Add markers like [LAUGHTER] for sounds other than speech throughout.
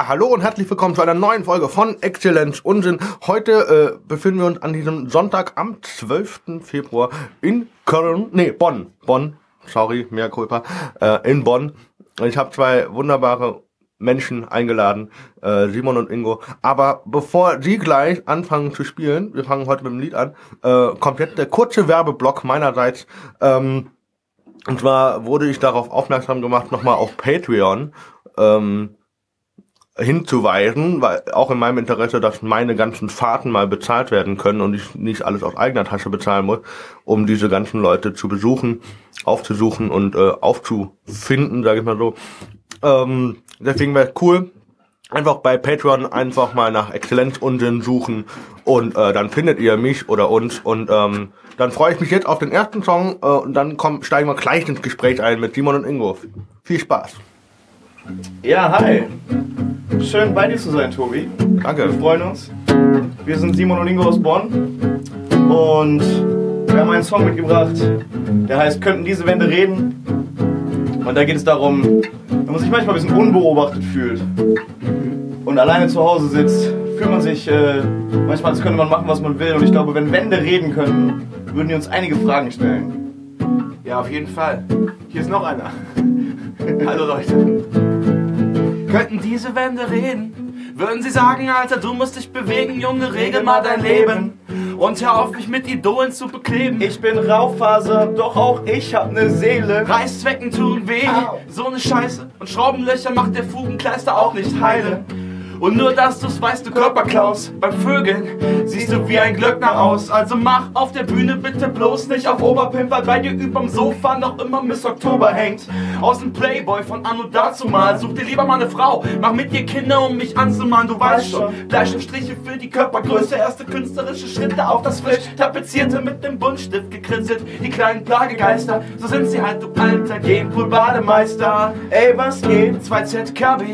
Ja, hallo und herzlich willkommen zu einer neuen Folge von Exzellenz Unsinn. Heute äh, befinden wir uns an diesem Sonntag am 12. Februar in Köln, nee, Bonn, Bonn, sorry, mehr Culpa, äh, in Bonn. Ich habe zwei wunderbare Menschen eingeladen, äh, Simon und Ingo. Aber bevor sie gleich anfangen zu spielen, wir fangen heute mit dem Lied an, äh, kommt jetzt der kurze Werbeblock meinerseits. Ähm, und zwar wurde ich darauf aufmerksam gemacht, nochmal auf Patreon. Ähm, hinzuweisen, weil auch in meinem Interesse, dass meine ganzen Fahrten mal bezahlt werden können und ich nicht alles aus eigener Tasche bezahlen muss, um diese ganzen Leute zu besuchen, aufzusuchen und äh, aufzufinden, sage ich mal so. Ähm, deswegen wäre cool, einfach bei Patreon einfach mal nach Exzellenzunsinn suchen und äh, dann findet ihr mich oder uns und ähm, dann freue ich mich jetzt auf den ersten Song äh, und dann kommen, steigen wir gleich ins Gespräch ein mit Simon und Ingo. Viel Spaß. Ja, hi. Schön bei dir zu sein, Tobi. Danke. Wir freuen uns. Wir sind Simon und Ingo aus Bonn und wir haben einen Song mitgebracht, der heißt Könnten diese Wände reden? Und da geht es darum, wenn man sich manchmal ein bisschen unbeobachtet fühlt und alleine zu Hause sitzt, fühlt man sich äh, manchmal, als könnte man machen, was man will. Und ich glaube, wenn Wände reden könnten, würden die uns einige Fragen stellen. Ja, auf jeden Fall. Hier ist noch einer. [LAUGHS] Hallo Leute. Könnten diese Wände reden? Würden sie sagen, Alter, du musst dich bewegen, Junge, regel mal dein Leben. Und hör auf, mich mit Idolen zu bekleben. Ich bin Raufaser, doch auch ich hab ne Seele. Reißzwecken tun weh, so ne Scheiße. Und Schraubenlöcher macht der Fugenkleister auch nicht heile. Und nur, dass du's weißt, du Körperklaus. Beim Vögeln siehst du wie ein Glöckner aus. Also mach auf der Bühne bitte bloß nicht auf Oberpimp, weil bei dir überm Sofa noch immer Miss Oktober hängt. Aus dem Playboy von Anno dazu mal. Such dir lieber mal eine Frau. Mach mit dir Kinder, um mich anzumalen. Du weißt schon. Bleistiftstriche für die Körpergröße. Erste künstlerische Schritte auf das frisch tapezierte mit dem Buntstift gekritzelt. Die kleinen Plagegeister. So sind sie halt, du alter Genpool-Bademeister. Ey, was geht? 2 ZKB.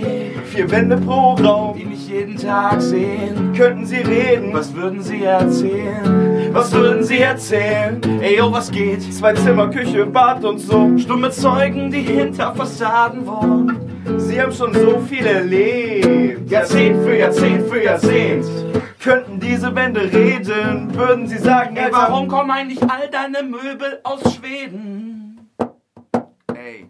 Vier Wände pro Raum. Die mich jeden Tag sehen. Könnten sie reden? Was würden sie erzählen? Was würden sie erzählen? Ey, yo, was geht? Zwei Zimmer, Küche, Bad und so. Stumme Zeugen, die hinter Fassaden wohnen. Sie haben schon so viel erlebt. Jahrzehnt für Jahrzehnt für Jahrzehnt. Könnten diese Wände reden, würden sie sagen, Ey, warum kommen eigentlich all deine Möbel aus Schweden? Ey.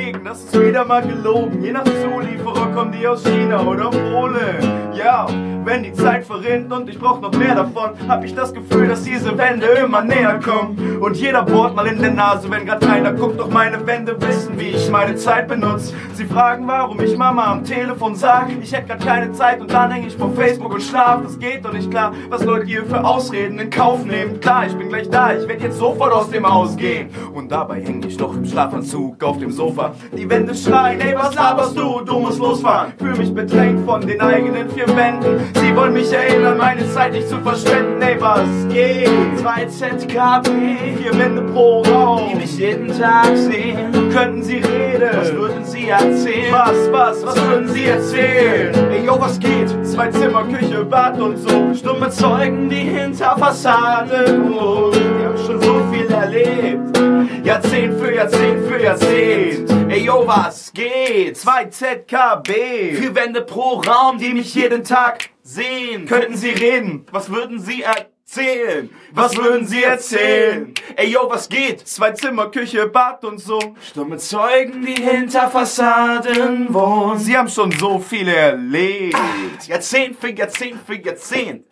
Wegen, das ist wieder mal gelogen. Je nach Zulieferer kommen die aus China oder Polen. Ja, wenn die Zeit verrinnt und ich brauch noch mehr davon, hab ich das Gefühl, dass diese Wände immer näher kommen. Und jeder bohrt mal in der Nase, wenn grad keiner guckt. Doch meine Wände wissen, wie ich meine Zeit benutze. Sie fragen, warum ich Mama am Telefon sag, ich hätte grad keine Zeit und dann häng ich vor Facebook und schlaf. Das geht doch nicht klar, was Leute hier für Ausreden in Kauf nehmen. Klar, ich bin gleich da, ich werd jetzt sofort aus dem Haus gehen. Und dabei häng ich noch im Schlafanzug auf dem Sofa. Die Wände schreien, ey, was laberst du? Du musst losfahren. Fühl mich bedrängt von den eigenen vier Wänden. Sie wollen mich erinnern, meine Zeit nicht zu verschwenden. Ey, was geht? 2 ZKB, Vier Wände pro die Raum. mich jeden Tag sehen. Könnten sie reden? Was würden sie erzählen? Was, was, was würden sie erzählen? Ey, yo, was geht? Zwei Zimmer, Küche, Bad und so. Stumme Zeugen, die hinter Fassaden wohnen. Die haben schon so viel erlebt. Jahrzehnt für Jahrzehnt für Jahrzehnt. Ey, yo, was geht? Zwei ZKB. Vier Wände pro Raum, die mich jeden Tag sehen. Könnten sie reden? Was würden sie erzählen? Was würden sie erzählen? Ey, yo, was geht? Zwei Zimmer, Küche, Bad und so. Stumme Zeugen, die hinter Fassaden wohnen. Sie haben schon so viel erlebt. Jahrzehnt für Jahrzehnt für Jahrzehnt.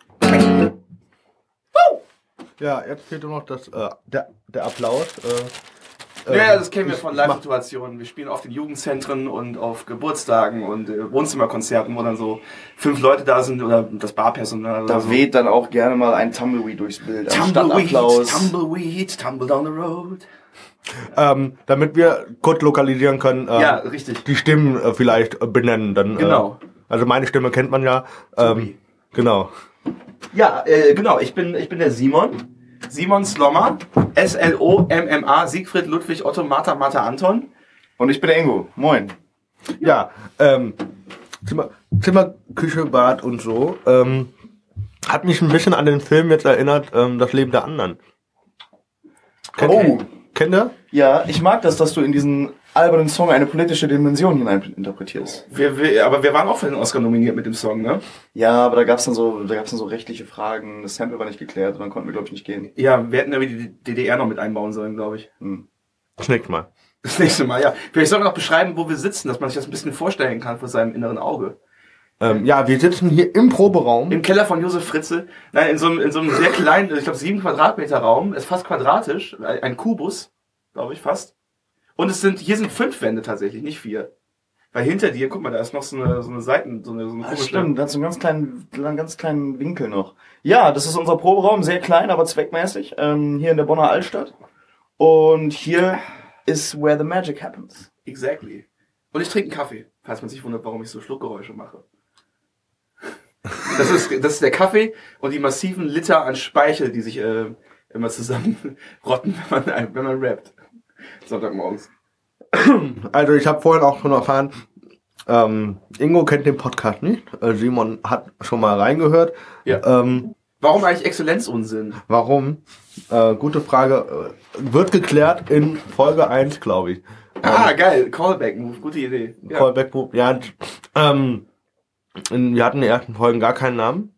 Ja, jetzt fehlt nur noch das, äh, der, der Applaus. Äh, Ja, ähm, das kennen wir von Live-Situationen. Wir spielen oft in Jugendzentren und auf Geburtstagen und äh, Wohnzimmerkonzerten, wo dann so fünf Leute da sind oder das Barpersonal Da so. weht dann auch gerne mal ein Tumbleweed durchs Bild. Tumbleweed, Applaus. Tumbleweed, tumble down the road. Ähm, damit wir kurz lokalisieren können, äh, Ja, richtig. die Stimmen äh, vielleicht äh, benennen. Dann, Genau. Äh, also meine Stimme kennt man ja. Ähm, genau. Ja, äh, genau, ich bin, ich bin der Simon. Simon Slommer. S-L-O-M-M-A. Siegfried Ludwig Otto Martha Martha Anton. Und ich bin der Ingo. Moin. Ja, ähm, Zimmer, Zimmer, Küche, Bad und so. Ähm, hat mich ein bisschen an den Film jetzt erinnert, ähm, Das Leben der anderen. Kennt, Oh. Kennt ihr? Ja, ich mag das, dass du in diesen albernen Song eine politische Dimension hineininterpretierst. Wir, wir, aber wir waren auch für den Oscar nominiert mit dem Song, ne? Ja, aber da gab's dann so, da gab's dann so rechtliche Fragen. Das Sample war nicht geklärt und dann konnten wir glaube ich nicht gehen. Ja, wir hätten irgendwie die DDR noch mit einbauen sollen, glaube ich. Das nächste Mal. Das nächste Mal, ja. Vielleicht sollen wir noch beschreiben, wo wir sitzen, dass man sich das ein bisschen vorstellen kann vor seinem inneren Auge. Ähm, ja, wir sitzen hier im Proberaum. Im Keller von Josef Fritze, nein, in so einem, in so einem sehr kleinen, ich glaube sieben Quadratmeter Raum, ist fast quadratisch, ein Kubus, glaube ich, fast. Und es sind, hier sind fünf Wände tatsächlich, nicht vier. Weil hinter dir, guck mal, da ist noch so eine, so eine Seiten, so eine, so eine Ah, stimmt, da so einen ganz kleinen, einen ganz kleinen Winkel noch. Ja, das ist unser Proberaum, sehr klein, aber zweckmäßig, ähm, hier in der Bonner Altstadt. Und hier ist where the magic happens. Exactly. Und ich trinke einen Kaffee, falls man sich wundert, warum ich so Schluckgeräusche mache. Das ist, das ist der Kaffee und die massiven Liter an Speichel, die sich äh, immer zusammen [LAUGHS] rotten, wenn man, wenn man rappt. Sonntagmorgens. Also ich habe vorhin auch schon erfahren, ähm, Ingo kennt den Podcast nicht. Äh, Simon hat schon mal reingehört. Ja. Ähm, Warum eigentlich Exzellenzunsinn? warum? Äh, gute Frage. Äh, wird geklärt in Folge 1, glaube ich. Ah, geil. Callback-Move. Gute Idee. Ja. Callback Group. Ja, ähm, wir hatten in den ersten Folgen gar keinen Namen.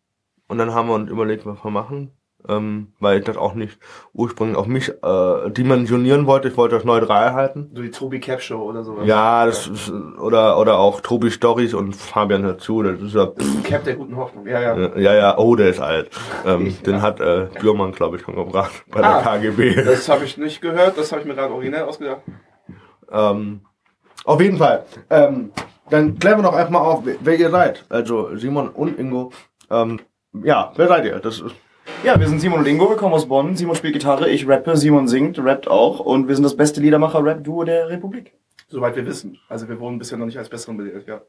Und dann haben wir uns überlegt, was wir machen. Ähm, weil ich das auch nicht ursprünglich auf mich äh, dimensionieren wollte. Ich wollte das neutral halten. So die Tobi Cap Show oder sowas. Ja, das ist, oder oder auch Tobi Stories und Fabian dazu. Das ist ja, Cap der guten Hoffnung. Ja, ja. ja, ja, oh, der ist alt. Ähm, Ich- den ja. hat äh, Bürmann, glaube ich, schon gebracht bei der Ah. KGB. Das habe ich nicht gehört. Das habe ich mir gerade originell ausgedacht. Ähm, auf jeden Fall. Ähm, dann klären wir doch einfach mal auf, wer, ihr seid. Also Simon und Ingo. Ähm, ja, wer seid ihr? Das ist Ja, wir sind Simon und Ingo, wir kommen aus Bonn. Simon spielt Gitarre, ich rappe, Simon singt, rappt auch und wir sind das beste Liedermacher-Rap-Duo der Republik. Soweit wir wissen. Also wir wurden bisher noch nicht als besseren belegt, ja.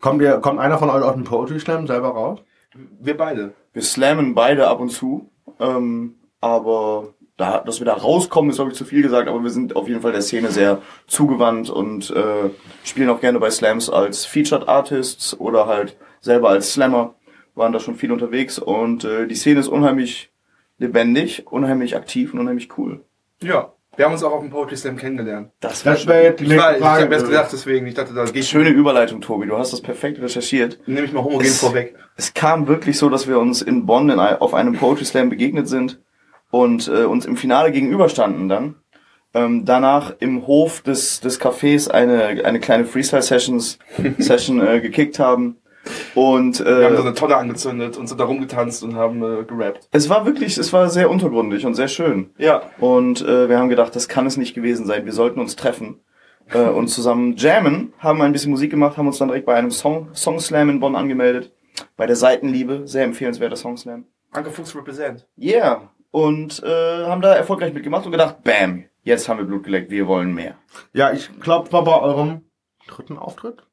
kommt ihr kommt einer von euch aus dem Poetry Slam selber raus? Wir beide. Wir slammen beide ab und zu, ähm, aber da, dass wir da rauskommen, ist glaube ich zu viel gesagt, aber wir sind auf jeden Fall der Szene sehr zugewandt und äh, spielen auch gerne bei Slams als Featured Artists oder halt selber als Slammer, waren da schon viel unterwegs und äh, die Szene ist unheimlich lebendig, unheimlich aktiv und unheimlich cool. Ja. Wir haben uns auch auf dem Poetry Slam kennengelernt. Das Das wäre jetzt die Ich, nächste war, ich Frage. habe erst gedacht, deswegen. Ich dachte, da ich Schöne Überleitung, Tobi. Du hast das perfekt recherchiert. Nehme ich mal homogen Es- vorweg. Es kam wirklich so, dass wir uns in Bonn in, auf einem Poetry Slam begegnet sind und äh, uns im Finale gegenüberstanden dann. Ähm, danach im Hof des, des Cafés eine, eine kleine Freestyle-Sessions [LAUGHS] Session äh, gekickt haben. Und Wir haben so äh, eine Tonne angezündet und sind da rumgetanzt und haben äh, gerappt. es war wirklich, es war sehr untergründig und sehr schön. Ja. Und äh, wir haben gedacht, das kann es nicht gewesen sein. Wir sollten uns treffen äh, [LAUGHS] und zusammen jammen, haben ein bisschen Musik gemacht, haben uns dann direkt bei einem Song, Song Slam in Bonn angemeldet. Bei der Seitenliebe, sehr empfehlenswerter Song Slam. Anke Fuchs represent. Yeah. Und äh, haben da erfolgreich mitgemacht und gedacht, bam, jetzt haben wir Blut geleckt, wir wollen mehr. Ja, ich glaube, war bei eurem dritten Auftritt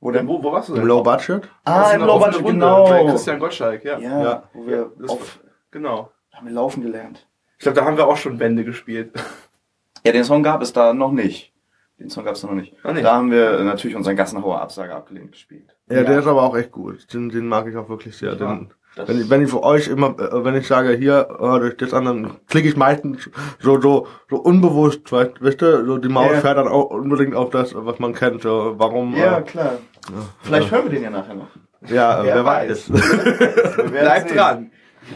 Wo denn? Wo, wo warst du im denn? Low Budget. Ah, im Low Runde genau. Bei Christian Gottschalk, ja. Ja, Ja. wo wir Das auf, Genau. haben wir laufen gelernt. Ich glaube, da haben wir auch schon Bände gespielt. [LAUGHS] Ja, den Song gab es da noch nicht. Den Song gab es da noch nicht. Noch nicht. Da haben wir natürlich unseren Gassenhauer Absage abgelehnt gespielt. Ja, der ist aber auch echt gut. Den, den mag ich auch wirklich sehr. Ja, Den, wenn, ich, wenn ich für euch immer, äh, wenn ich sage, hier, hört euch das an, dann klicke ich meistens so, so, so unbewusst, weißt, wisst ihr, so die Maus Ja. fährt dann auch unbedingt auf das, was man kennt, so, warum, Ja, äh, klar. Vielleicht hören wir den ja nachher noch. ja, Wer wer, weiß. weiß. [LAUGHS] Bleibt sehen. dran.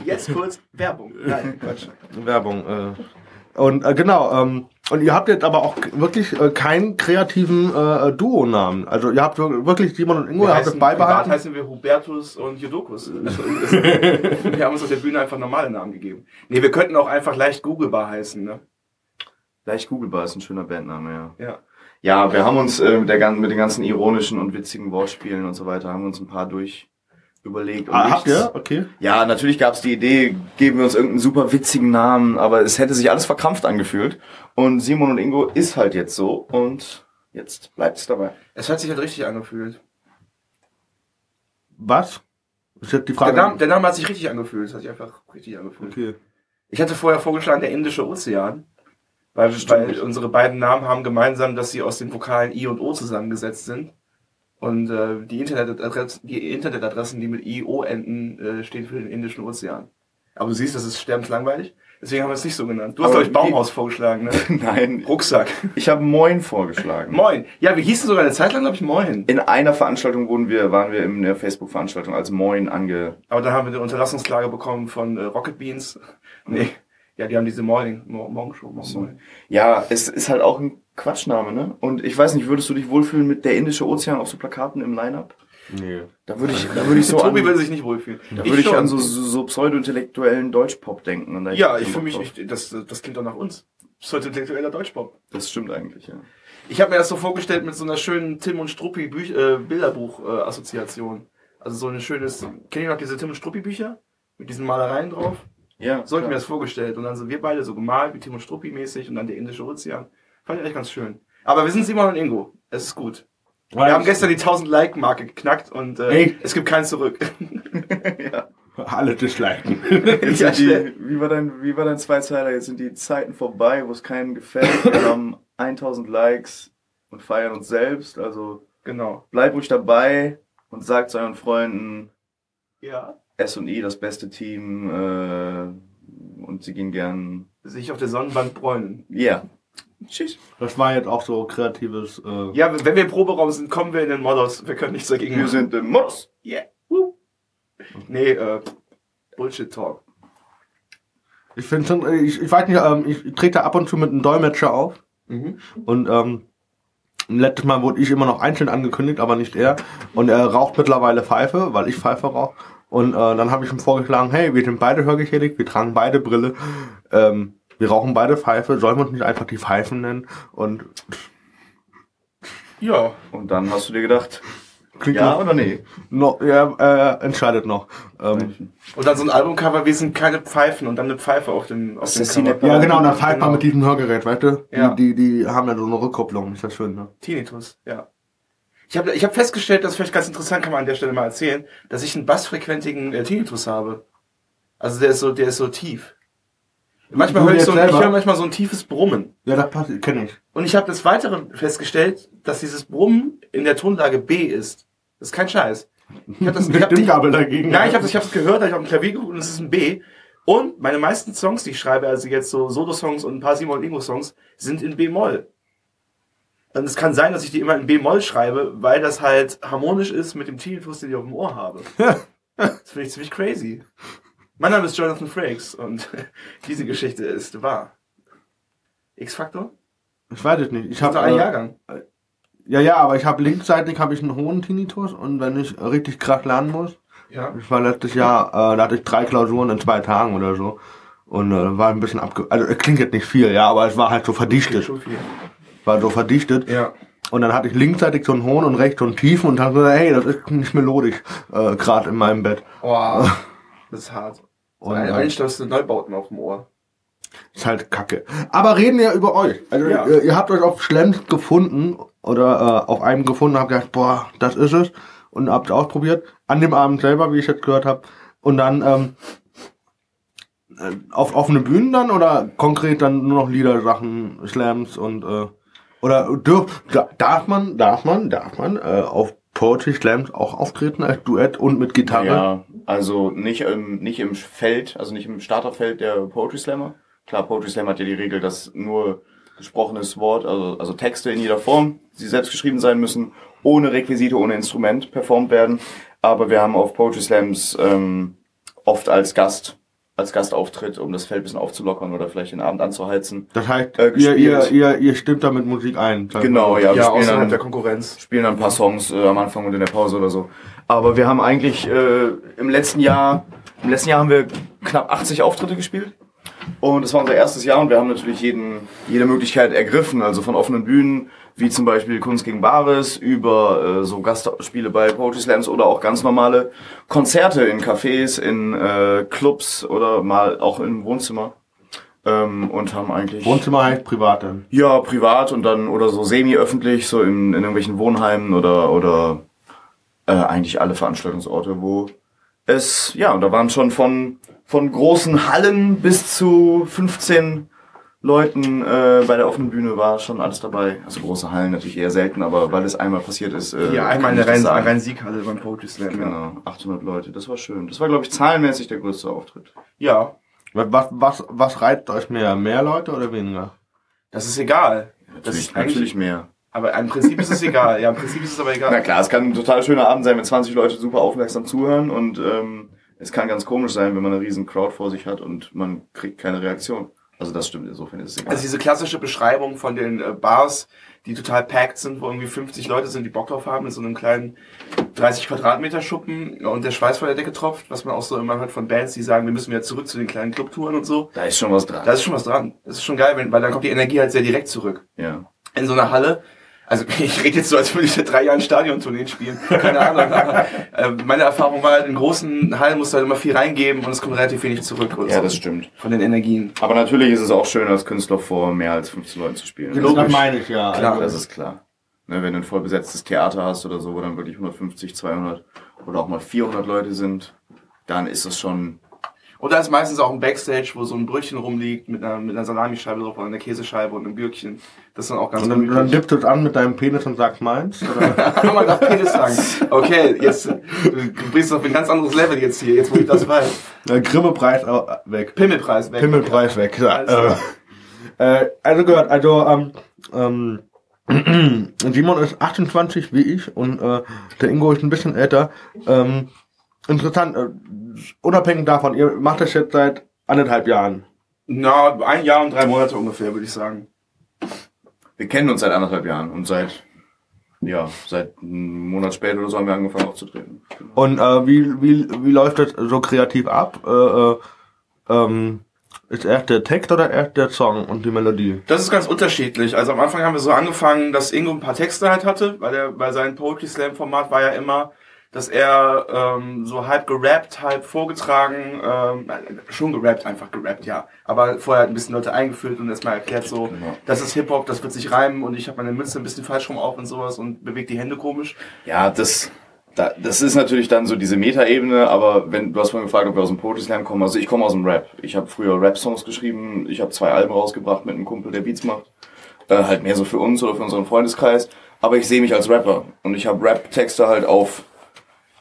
Jetzt kurz Werbung. Nein, Quatsch. Werbung, äh. Und äh, genau, ähm, und ihr habt jetzt aber auch wirklich äh, keinen kreativen äh, äh, Duo-Namen. Also ihr habt wir- wirklich Simon und Ingo, ihr habt es privat beibehalten. heißen wir Hubertus und Judokus. [LAUGHS] wir haben uns auf der Bühne einfach normale Namen gegeben. Nee, wir könnten auch einfach leicht googlebar heißen, ne? Leicht Googlebar ist ein schöner Bandname, ja. Ja. Ja, wir haben uns äh, mit, der, mit den ganzen ironischen und witzigen Wortspielen und so weiter, haben wir uns ein paar durch überlegt. Und Ah, habt ihr? Okay. Ja, natürlich gab es die Idee, geben wir uns irgendeinen super witzigen Namen, aber es hätte sich alles verkrampft angefühlt. Und Simon und Ingo ist halt jetzt so und jetzt bleibt's dabei. Es hat sich halt richtig angefühlt. Was? Ist jetzt die Der Frage. Name, der Name hat sich richtig angefühlt. Es hat sich einfach richtig angefühlt. okay. Ich hatte vorher vorgeschlagen, der Indische Ozean. Weil, weil unsere beiden Namen haben gemeinsam, dass sie aus den Vokalen I und O zusammengesetzt sind. Und äh, die, Internetadressen, die Internetadressen, die mit I, O enden, äh, stehen für den Indischen Ozean. Aber du siehst, das ist sterbenslangweilig. Deswegen haben wir es nicht so genannt. Du hast, glaube ich, Baumhaus vorgeschlagen, ne? [LAUGHS] Nein, Rucksack. ich habe Moin vorgeschlagen. Moin. Ja, wir hießen sogar eine Zeit lang, glaube ich, Moin. In einer Veranstaltung wurden wir, waren wir in der Facebook-Veranstaltung als Moin ange... Aber dann haben wir eine Unterlassungsklage bekommen von äh, Rocket Beans. Nee. Ja, die haben diese Morning, Mo- Morgenshow. Morgen Ja, es ist halt auch ein Quatschname, ne? Und ich weiß nicht, würdest du dich wohlfühlen mit der Indische Ozean auf so Plakaten im Line-Up? Nee. Da würde ich, da würde ich so Tobi an, will sich nicht wohlfühlen. da würde ich schon. an so, so, so pseudo-intellektuellen Deutschpop denken. Und Ja, ich fühle mich, ich, das, das klingt doch nach uns. Pseudo-intellektueller Deutschpop. Das stimmt eigentlich, ja. Ich habe mir das so vorgestellt mit so einer schönen Tim und Struppi Büch äh, Bilderbuch-Assoziation. also so ein schönes, kennt ihr noch diese Tim und Struppi Bücher? Mit diesen Malereien drauf? Ja, So hab ich mir das vorgestellt. Und dann sind wir beide so gemalt, wie Tim und Struppi mäßig und dann der indische Ozean. Fand ich echt ganz schön. Aber wir sind Simon und Ingo. Es ist gut. Wir haben gestern die 1000 Like-Marke geknackt und äh, Ey. es gibt kein Zurück. [LAUGHS] Alle [LAUGHS] Ja, sind die, schnell. wie, war dein, wie war dein Zweizeiler? Jetzt sind die Zeiten vorbei, wo es keinem gefällt. Wir haben 1000 Likes und feiern uns selbst. Also genau. bleibt ruhig dabei und sagt zu euren Freunden, Ja. S&I das beste Team äh, und sie gehen gern... Sich auf der Sonnenwand bräunen. Ja. Tschüss. Das war jetzt auch so kreatives. Äh, Ja, wenn wir im Proberaum sind, kommen wir in den Modus. Wir können nichts dagegen Wir sind im Modus. Yeah. Woo. Nee, äh, Bullshit-Talk. Ich finde schon, äh, ich, ich weiß nicht, ähm, ich trete da ab und zu mit einem Dolmetscher auf. Mhm. Und ähm, letztes Mal wurde ich immer noch einzeln angekündigt, aber nicht er. Und er raucht mittlerweile Pfeife, weil ich Pfeife rauche. Und äh, dann habe ich ihm vorgeschlagen, hey, wir sind beide hörgeschädigt, wir tragen beide Brille, ähm, wir rauchen beide Pfeife, sollen wir uns nicht einfach die Pfeifen nennen? Und Ja. Und dann hast du dir gedacht, klingt ja noch, oder nee? noch ja, äh, entscheidet noch. Ähm, Und dann so ein Albumcover, wir sind keine Pfeifen und dann eine Pfeife auf dem, auf dem Cover. ja, genau, und dann pfeift man Genau. mit diesem Hörgerät, weißt du? Ja. Die, die, die haben ja so eine Rückkopplung, ist das schön, ne? Tinnitus, ja. Ich habe ich hab festgestellt, das ist vielleicht ganz interessant, kann man an der Stelle mal erzählen, dass ich einen bassfrequentigen äh, Tinnitus habe. Also der ist so, der ist so tief. Manchmal höre ich so, ein- ich höre manchmal so ein tiefes Brummen. Ja, das passt, kenne ich. Und ich habe des Weiteren festgestellt, dass dieses Brummen in der Tonlage B ist. Das ist kein Scheiß. Ich habe das, ich hab die, Stimmgabel dagegen. Nein, ich habe ich hab's gehört, ich habe ein Klavier geguckt und es ist ein B. Und meine meisten Songs, die ich schreibe, also jetzt so Solo-Songs und ein paar Simon und Ingo-Songs, sind in B-Moll. Und es kann sein, dass ich die immer in B-Moll schreibe, weil das halt harmonisch ist mit dem Tinnitus, den ich auf dem Ohr habe. [LAUGHS] das finde ich ziemlich crazy. Mein Name ist Jonathan Frakes und [LAUGHS] diese Geschichte ist wahr. X-Faktor? Ich weiß es nicht. Ich habe habe ein äh, Jahrgang. Ja, ja, aber ich habe linksseitig habe ich einen hohen Tinnitus und wenn ich richtig krass lernen muss, Ja. ich war letztes Jahr, äh, da hatte ich drei Klausuren in zwei Tagen oder so und äh, war ein bisschen abge... Also es klingt jetzt nicht viel, ja, aber es war halt so verdichtet. War so verdichtet. Ja. Und dann hatte ich linksseitig so einen hohen und rechts so einen tiefen und dann so, hey, das ist nicht melodisch, äh, gerade in meinem Bett. Wow. [LAUGHS] Das ist hart. Und, Ein- äh, Einschlossene Neubauten auf dem Ohr. Ist halt kacke. Aber reden wir über euch. Also Ja. ihr, ihr habt euch auf Schlems gefunden oder äh, auf einem gefunden, habt gedacht, boah, das ist es. Und habt ausprobiert. An dem Abend selber, wie ich jetzt gehört habe. Und dann ähm, äh, auf offene Bühnen dann oder konkret dann nur noch Liedersachen, Slams und äh, oder dürf, da, darf man, darf man, darf man äh, auf Poetry Slams auch auftreten als Duett und mit Gitarre? Ja, also nicht im, nicht im Feld, also nicht im Starterfeld der Poetry Slammer. Klar, Poetry Slam hat ja die Regel, dass nur gesprochenes Wort, also, also Texte in jeder Form, die selbst geschrieben sein müssen, ohne Requisite, ohne Instrument performt werden. Aber wir haben auf Poetry Slams ähm, oft als Gast, als Gastauftritt, um das Feld ein bisschen aufzulockern oder vielleicht den Abend anzuheizen. Das heißt, Äh, ihr, ihr, gespielt. ihr, ihr stimmt da mit Musik ein. Genau, ja, wir ja, spielen außerhalb dann, der Konkurrenz. spielen dann ein paar Songs äh, am Anfang und in der Pause oder so. Aber wir haben eigentlich äh, im letzten Jahr, im letzten Jahr haben wir knapp 80 Auftritte gespielt. Und es war unser erstes Jahr und wir haben natürlich jeden, jede Möglichkeit ergriffen, also von offenen Bühnen, wie zum Beispiel Kunst gegen Bares, über äh, so Gastspiele bei Poetry Slams oder auch ganz normale Konzerte in Cafés, in äh, Clubs oder mal auch im Wohnzimmer. Ähm, und haben eigentlich... Wohnzimmer heißt privat dann. Ja, privat und dann oder so semi-öffentlich, so in, in irgendwelchen Wohnheimen oder oder äh, eigentlich alle Veranstaltungsorte, wo es ja, und da waren schon von von großen Hallen bis zu 15 Leuten äh, bei der offenen Bühne war schon alles dabei. Also große Hallen natürlich eher selten, aber weil es einmal passiert ist. Äh, Ja, einmal in der das. Rhein-Sieg-Halle beim Poetry Slam. Ja. Genau, 800 Leute. Das war schön. Das war glaube ich zahlenmäßig der größte Auftritt. ja. Was, was, was reizt euch mehr? Mehr Leute oder weniger? Das ist egal. Das Natürlich, ist eigentlich, natürlich mehr. aber im Prinzip ist es egal. Ja, im Prinzip ist es aber egal. Na klar, es kann ein total schöner Abend sein, wenn 20 Leute super aufmerksam zuhören und ähm, es kann ganz komisch sein, wenn man eine riesen Crowd vor sich hat und man kriegt keine Reaktion. Also das stimmt, insofern ist es egal. Also diese klassische Beschreibung von den äh, Bars, die total packed sind, wo irgendwie 50 Leute sind, die Bock drauf haben, in so einem kleinen 30 Quadratmeter Schuppen und der Schweiß von der Decke tropft, was man auch so immer hört von Bands, die sagen, wir müssen wieder zurück zu den kleinen Clubtouren und so. da ist schon was dran. Da ist schon was dran. Das ist schon geil, wenn, weil dann kommt die Energie halt sehr direkt zurück. ja. In so einer Halle, also [LAUGHS] ich rede jetzt so, als würde ich seit drei Jahren Stadiontourneen spielen. Keine Ahnung. Aber, äh, meine Erfahrung war halt, in großen Hallen musst du halt immer viel reingeben und es kommt relativ wenig zurück. ja, das stimmt. Von den Energien. Aber natürlich ist es auch schön, als Künstler vor mehr als 15 Leuten zu spielen. Das meine ich, ja. Klar. Also, Das ist klar. Ne, wenn du ein voll besetztes Theater hast oder so, wo dann wirklich 150, 200 oder auch mal 400 Leute sind, dann ist das schon, Und da ist meistens auch ein Backstage, wo so ein Brötchen rumliegt mit einer, mit einer Salamischeibe drauf oder einer Käsescheibe und einem Gürkchen. Das ist dann auch ganz und dann, dann dippst du es an mit deinem Penis und sagst meins? Oder? [LAUGHS] Kann man doch Penis sagen. Okay, jetzt du bringst auf ein ganz anderes Level jetzt hier, jetzt wo ich das weiß. Grimme-Preis weg. Pimmelpreis weg. Pimmelpreis weg. Ja. Äh, also gehört, also ähm, ähm, [CLEARS THROAT] Simon ist 28 wie ich und äh, der Ingo ist ein bisschen älter. Ähm, interessant, äh, unabhängig davon, ihr macht das jetzt seit anderthalb Jahren. Na, ein Jahr und drei Monate ungefähr, würde ich sagen. Wir kennen uns seit anderthalb Jahren und seit, ja, seit einem Monat später oder so haben wir angefangen aufzutreten. Und äh, wie, wie, wie läuft das so kreativ ab? Äh, äh, ähm, ist erst der Text oder erst der Song und die Melodie? Das ist ganz unterschiedlich. Also am Anfang haben wir so angefangen, dass Ingo ein paar Texte halt hatte, weil er bei seinem Poetry Slam Format war ja immer, dass er ähm, so halb gerappt, halb vorgetragen, ähm, äh, schon gerappt, einfach gerappt, ja. Aber vorher hat ein bisschen Leute eingeführt und erstmal erklärt so, Genau. das ist Hip-Hop, das wird sich reimen und ich habe meine Münze ein bisschen falsch rum auf und sowas und bewegt die Hände komisch. Ja, das, da, das ist natürlich dann so diese Meta-Ebene, aber wenn du hast vorhin gefragt, ob wir aus dem Poetry Slam kommen, also ich komme aus dem Rap. Ich habe früher Rap-Songs geschrieben, ich habe zwei Alben rausgebracht mit einem Kumpel, der Beats macht. Äh, halt mehr so für uns oder für unseren Freundeskreis. Aber ich sehe mich als Rapper und ich habe Rap-Texte halt auf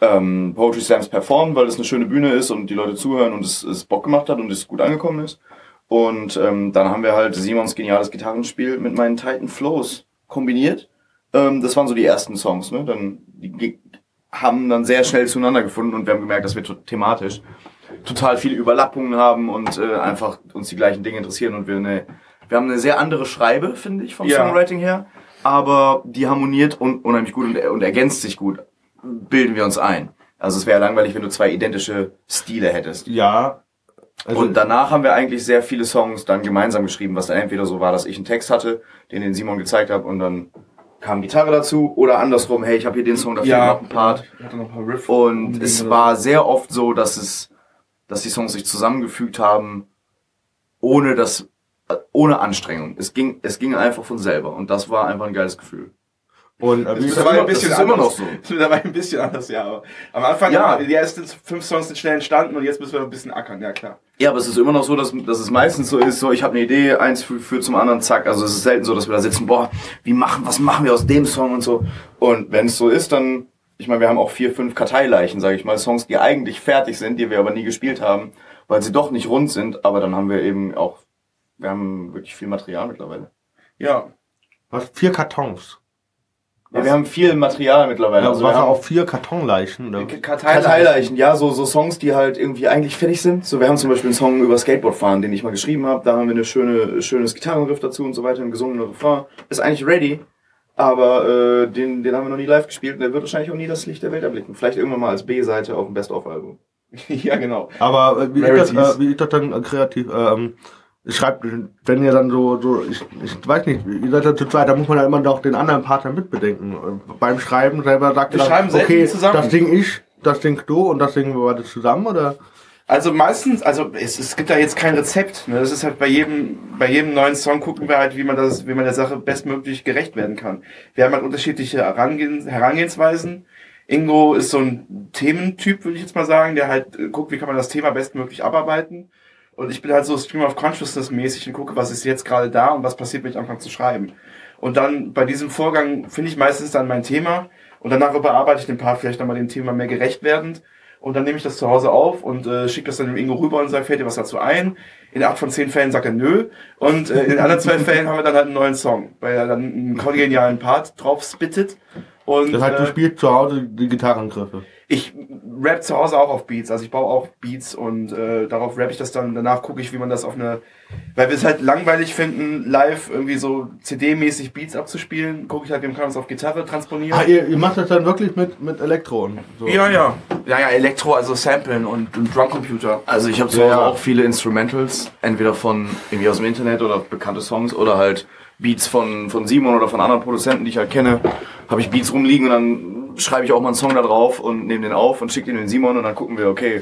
ähm, Poetry Slams performen, weil es eine schöne Bühne ist und die Leute zuhören und es, es Bock gemacht hat und es gut angekommen ist. Und ähm, dann haben wir halt Simons geniales Gitarrenspiel mit meinen Titan Flows kombiniert. Ähm, das waren so die ersten Songs, ne? Dann die haben dann sehr schnell zueinander gefunden und wir haben gemerkt, dass wir thematisch total viele Überlappungen haben und äh, einfach uns die gleichen Dinge interessieren und wir eine wir haben eine sehr andere Schreibe, finde ich, vom Ja. Songwriting her, aber die harmoniert un unheimlich gut und, und ergänzt sich gut, bilden wir uns ein. Also es wäre langweilig, wenn du zwei identische Stile hättest. Ja. Also, Und danach haben wir eigentlich sehr viele Songs dann gemeinsam geschrieben, was dann entweder so war, dass ich einen Text hatte, den den Simon gezeigt habe und dann kam Gitarre dazu oder andersrum, hey, ich habe hier den Song, da fehlt noch ein Part. Ich hatte noch ein paar Riff Und es war sehr oft so, dass es, dass die Songs sich zusammengefügt haben, ohne das, ohne Anstrengung. Es ging, es ging einfach von selber und das war einfach ein geiles Gefühl. Und äh, ist war das ein immer- bisschen ist immer anders. noch so. Das war ein bisschen anders, ja. Aber am Anfang, Ja. ja. die ersten fünf Songs sind schnell entstanden und jetzt müssen wir noch ein bisschen ackern, ja klar. Ja, aber es ist immer noch so, dass, dass es meistens so ist, so ich habe eine Idee, eins führt führt zum anderen, zack. Also es ist selten so, dass wir da sitzen, boah, wie machen, was machen wir aus dem Song und so. Und wenn es so ist, dann, ich meine, wir haben auch vier, fünf Karteileichen, sage ich mal, Songs, die eigentlich fertig sind, die wir aber nie gespielt haben, weil sie doch nicht rund sind. Aber dann haben wir eben auch, wir haben wirklich viel Material mittlerweile. Ja. was, vier Kartons. Ja, wir haben viel Material mittlerweile. Ja, also wir haben auch vier Kartonleichen. Oder? Karteileichen, ja, so, so Songs, die halt irgendwie eigentlich fertig sind. So, wir haben zum Beispiel einen Song über Skateboardfahren, den ich mal geschrieben habe. Da haben wir eine schöne, schönes Gitarrenriff dazu und so weiter, ein gesungener Refrain. Ist eigentlich ready, aber äh, den, den haben wir noch nie live gespielt und der wird wahrscheinlich auch nie das Licht der Welt erblicken. Vielleicht irgendwann mal als B-Seite auf dem Best-of-Album. [LAUGHS] ja, genau. Aber äh, wie, ist das, äh, wie ist das dann äh, kreativ? Ähm, schreibt, wenn ihr dann so, so ich, ich weiß nicht, ihr seid ja zu zweit, da muss man ja immer noch den anderen Partner mitbedenken. Beim Schreiben selber sagt ihr dann, okay, zusammen. das Ding ich, das Ding du und das Ding wir beide zusammen, oder? Also meistens, also es, es gibt da jetzt kein Rezept. Ne? Das ist halt bei jedem, bei jedem neuen Song gucken wir halt, wie man das, wie man der Sache bestmöglich gerecht werden kann. Wir haben halt unterschiedliche Herangehens, Herangehensweisen. Ingo ist so ein Thementyp, würde ich jetzt mal sagen, der halt äh, guckt, wie kann man das Thema bestmöglich abarbeiten. Und ich bin halt so Stream of Consciousness mäßig und gucke, was ist jetzt gerade da und was passiert, wenn ich anfange zu schreiben. Und dann bei diesem Vorgang finde ich meistens dann mein Thema und danach überarbeite ich den Part vielleicht nochmal dem Thema mehr gerecht werdend. Und dann nehme ich das zu Hause auf und äh, schicke das dann dem Ingo rüber und sage, fällt dir was dazu ein? In acht von zehn Fällen sagt er nö. Und äh, in anderen zwei Fällen haben wir dann halt einen neuen Song, weil er dann einen kongenialen Part drauf spittet. Und, Das heißt, du äh, spielst zu Hause die Gitarrengriffe. Ich rap zu Hause auch auf Beats, also ich baue auch Beats und äh, darauf rap ich das dann, danach gucke ich, wie man das auf eine, weil wir es halt langweilig finden, live irgendwie so CD-mäßig Beats abzuspielen, gucke ich halt, wie man kann das auf Gitarre transponieren. Ah, ihr, ihr macht das dann wirklich mit, mit Elektro und so. ja, ja. Ja, ja, Elektro, also Samplen und, und Drumcomputer. Also ich habe zu Hause ja. auch viele Instrumentals, entweder von irgendwie aus dem Internet oder bekannte Songs oder halt Beats von, von Simon oder von anderen Produzenten, die ich halt kenne. Habe ich Beats rumliegen und dann schreibe ich auch mal einen Song da drauf und nehme den auf und schicke den den Simon und dann gucken wir, okay,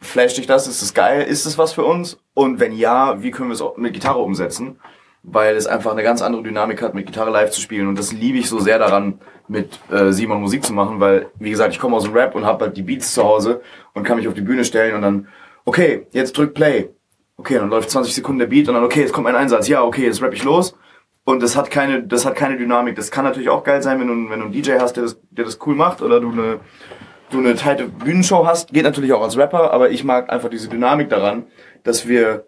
flasht dich das, ist das geil, ist das was für uns? Und wenn ja, wie können wir es mit Gitarre umsetzen? Weil es einfach eine ganz andere Dynamik hat, mit Gitarre live zu spielen. Und das liebe ich so sehr daran, mit äh, Simon Musik zu machen, weil, wie gesagt, ich komme aus dem Rap und habe halt die Beats zu Hause und kann mich auf die Bühne stellen und dann, okay, jetzt drück Play. Okay, dann läuft 20 Sekunden der Beat und dann, okay, jetzt kommt ein Einsatz. Ja, okay, jetzt rap ich los. Und das hat keine, das hat keine Dynamik. Das kann natürlich auch geil sein, wenn du, wenn du einen DJ hast, der das, der das cool macht oder du eine, du eine tighte Bühnenshow hast. Geht natürlich auch als Rapper, aber ich mag einfach diese Dynamik daran, dass wir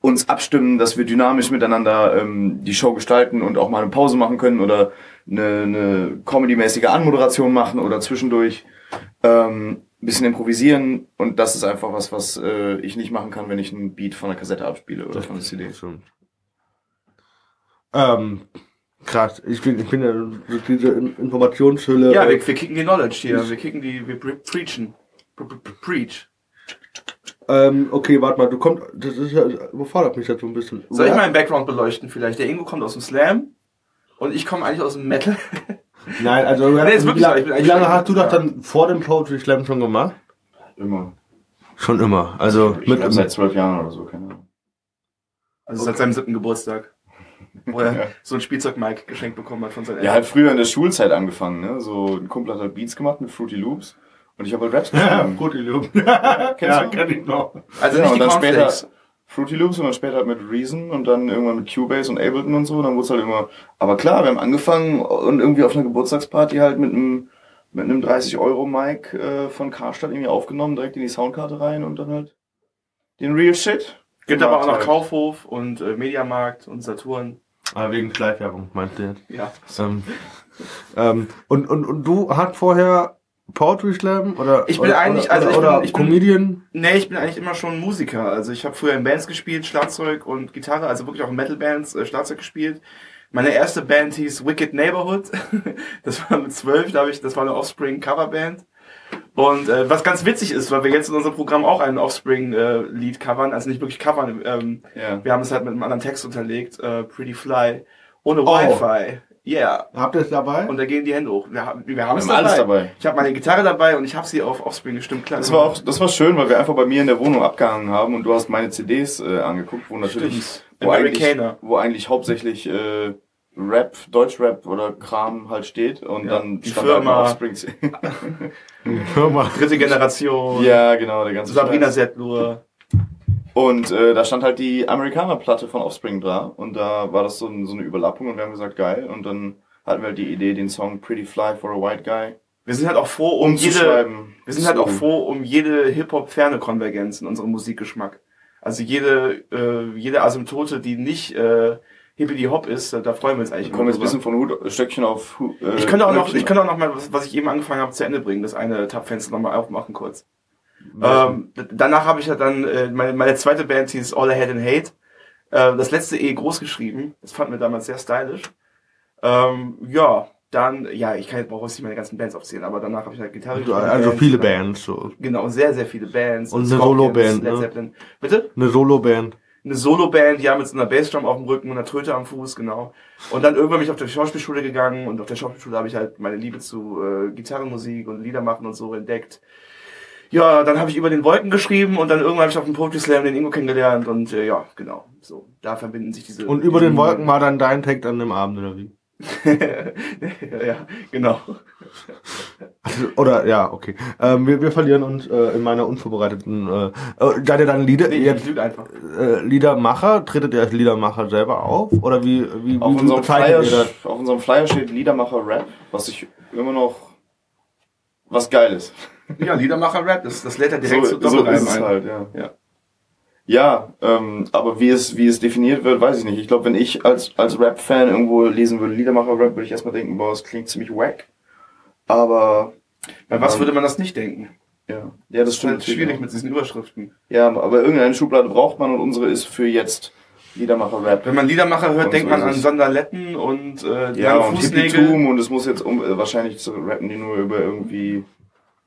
uns abstimmen, dass wir dynamisch miteinander ähm, die Show gestalten und auch mal eine Pause machen können oder eine, eine Comedy-mäßige Anmoderation machen oder zwischendurch ähm, ein bisschen improvisieren und das ist einfach was, was äh, ich nicht machen kann, wenn ich einen Beat von der Kassette abspiele oder von der CD. Stimmt. Ähm, krass. Ich bin, ich bin ja diese In- Informationshülle. Ja, äh, wir, wir kicken die Knowledge hier, wir kicken die, wir pre preachen. Pre pre pre preach. ähm, okay, warte mal, du kommst, das ist ja, überfordert mich jetzt so ein bisschen. Soll ich meinen Background beleuchten vielleicht? Der Ingo kommt aus dem Slam und ich komme eigentlich aus dem Metal. [LAUGHS] Nein, also, Nee, ist wie, wirklich so, ich lange, bin wie eigentlich lange hast du das ja. dann vor dem Poetry Slam schon gemacht? Immer. Schon immer. Also, Ich mit, glaub, seit zwölf Jahren oder so, keine Ahnung. Also seit seinem siebten Geburtstag. Wo er so ein Spielzeug-Mic geschenkt bekommen hat von seinen Ja, halt früher in der Schulzeit angefangen, ne? So ein Kumpel hat halt Beats gemacht mit Fruity Loops und ich habe halt Raps ja, geschrieben. gut, die Loop. [LAUGHS] Kennst ja, du? kenn ich noch. Also Ja, nicht und die dann später. Fruity Loops und dann später halt mit Reason und dann irgendwann mit Cubase und Ableton und so. Dann wurde es halt immer. Aber klar, wir haben angefangen und irgendwie auf einer Geburtstagsparty halt mit einem mit einem 30 Euro Mic äh, von Karstadt irgendwie aufgenommen, direkt in die Soundkarte rein und dann halt den Real Shit. Gibt aber auch noch halt. Kaufhof und äh, Mediamarkt und Saturn. Aber wegen Schleifwerbung, meinst du jetzt? Ja. Ähm, ähm, und, und, und du hast vorher Poetry Slam oder Ich bin oder, eigentlich- oder, also ich oder bin- ich bin- Comedian? Nee, ich bin eigentlich immer schon Musiker. Also ich habe früher in Bands gespielt, Schlagzeug und Gitarre, also wirklich auch in Metal-Bands äh, Schlagzeug gespielt. Meine erste Band hieß Wicked Neighborhood. [LAUGHS] Das war mit zwölf, da hab ich, das war eine Offspring-Coverband. Und äh, was ganz witzig ist, weil wir jetzt in unserem Programm auch ein Offspring-Lied covern, also nicht wirklich covern, ähm, Ja. wir haben es halt mit einem anderen Text unterlegt, äh, Pretty Fly, ohne Oh. Wi-Fi. Yeah. Habt ihr es dabei? Und da gehen die Hände hoch. Wir haben, wir haben es Wir haben dabei. alles dabei. Ich habe meine Gitarre dabei und ich habe sie auf Offspring gestimmt. Klar, Das war auch, das war schön, weil wir einfach bei mir in der Wohnung abgehangen haben und du hast meine CDs äh, angeguckt, wo natürlich, Stimmt. wo eigentlich, wo eigentlich hauptsächlich äh, Rap, Deutschrap oder Kram halt steht und Ja, dann die stand da Firma. [LAUGHS] mal. dritte Generation. ja, genau, der ganze Sabrina. Setlur. Und äh, da stand halt die Amerikaner-Platte von Offspring da und da war das so, ein, so eine Überlappung und wir haben gesagt, geil. Und dann hatten wir halt die Idee, den Song Pretty Fly for a White Guy Wir sind halt auch froh um jede, wir sind halt auch froh um jede Hip-Hop-ferne Konvergenz in unserem Musikgeschmack. Also jede, äh, jede Asymptote, die nicht äh, Hippity-Hop ist, da freuen wir uns eigentlich Wir kommen jetzt ein bisschen von Hut, Stöckchen auf Hu- äh, Ich könnte auch noch, ich könnte auch noch mal, was, was ich eben angefangen habe, zu Ende bringen, das eine Tabfenster nochmal aufmachen kurz. Ähm, danach habe ich ja dann, äh, meine, meine zweite Band hieß All I Had in Hate. Äh, das letzte E groß geschrieben. Das fanden wir damals sehr stylisch. Ähm, ja, dann, ja, ich kann jetzt brauche jetzt nicht meine ganzen Bands aufzählen, aber danach habe ich halt Gitarre Also, gespielt, also viele dann- Bands, so. Genau, sehr, sehr viele Bands. Und eine Scorpions, Soloband, ne? Bitte? Eine Solo-Band. Eine Soloband, ja, mit so einer Bassdrum auf dem Rücken und einer Tröte am Fuß, genau. Und dann irgendwann bin ich auf der Schauspielschule gegangen und auf der Schauspielschule habe ich halt meine Liebe zu äh, Gitarrenmusik und Lieder machen und so entdeckt. Ja, dann habe ich über den Wolken geschrieben und dann irgendwann habe ich auf dem Poetry Slam den Ingo kennengelernt und äh, ja, genau. So, da verbinden sich diese. Und über den Wolken war dann dein Text an dem Abend, oder wie? [LAUGHS] ja, genau. Also, Oder, ja, okay. Ähm, wir, wir verlieren uns äh, in meiner unvorbereiteten, äh, äh, seid ihr dann Lieder, Nee, jetzt, äh, Liedermacher? Tretet ihr als Liedermacher selber auf? Oder wie, wie, Auf wie unserem, Flyer, ihr das? auf unserem Flyer steht Liedermacher Rap, was ich immer noch was geil ist. Ja, Liedermacher-Rap, das, das lädt er direkt so, zu so Doppelreim ist es ein. halt, ja. Ja. Ja, ähm, aber wie es, wie es definiert wird, weiß ich nicht. Ich glaube, wenn ich als, als Rap-Fan irgendwo lesen würde, Liedermacher-Rap, würde ich erstmal denken, boah, das klingt ziemlich wack. Aber, Bei was Ähm, würde man das nicht denken? ja, ja das Das ist stimmt. halt schwierig mit diesen Überschriften. Ja, aber irgendeine Schublade braucht man und unsere ist für jetzt Liedermacher-Rap. Wenn man Liedermacher hört, Und denkt so man ist an es. Sonderletten und äh, Ja, und Fußnägel. Hippietum und es muss jetzt um, äh, wahrscheinlich zu rappen die nur über irgendwie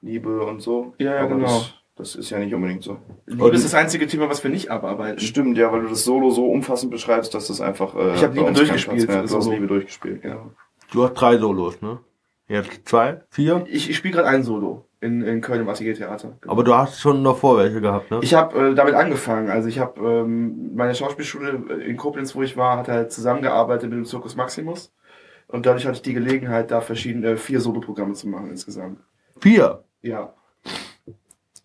Liebe und so. Ja, ja, genau. Das, das ist ja nicht unbedingt so. Liebe ist das einzige Thema, was wir nicht abarbeiten. Stimmt, ja, weil du das Solo so umfassend beschreibst, dass das einfach. Äh, Ich hab bei Liebe durchgespielt, hat. Du hast Solo. Liebe durchgespielt, genau. Du hast drei Solos, ne? Jetzt zwei, vier. Ich, ich spiele gerade ein Solo in, in Köln im Atelier Theater. Aber du hast schon davor welche gehabt, ne? Ich habe äh, damit angefangen. Also ich habe ähm, meine Schauspielschule in Koblenz, wo ich war, hat halt zusammengearbeitet mit dem Circus Maximus. Und dadurch hatte ich die Gelegenheit, da verschiedene äh, vier Soloprogramme zu machen insgesamt. Vier. Ja.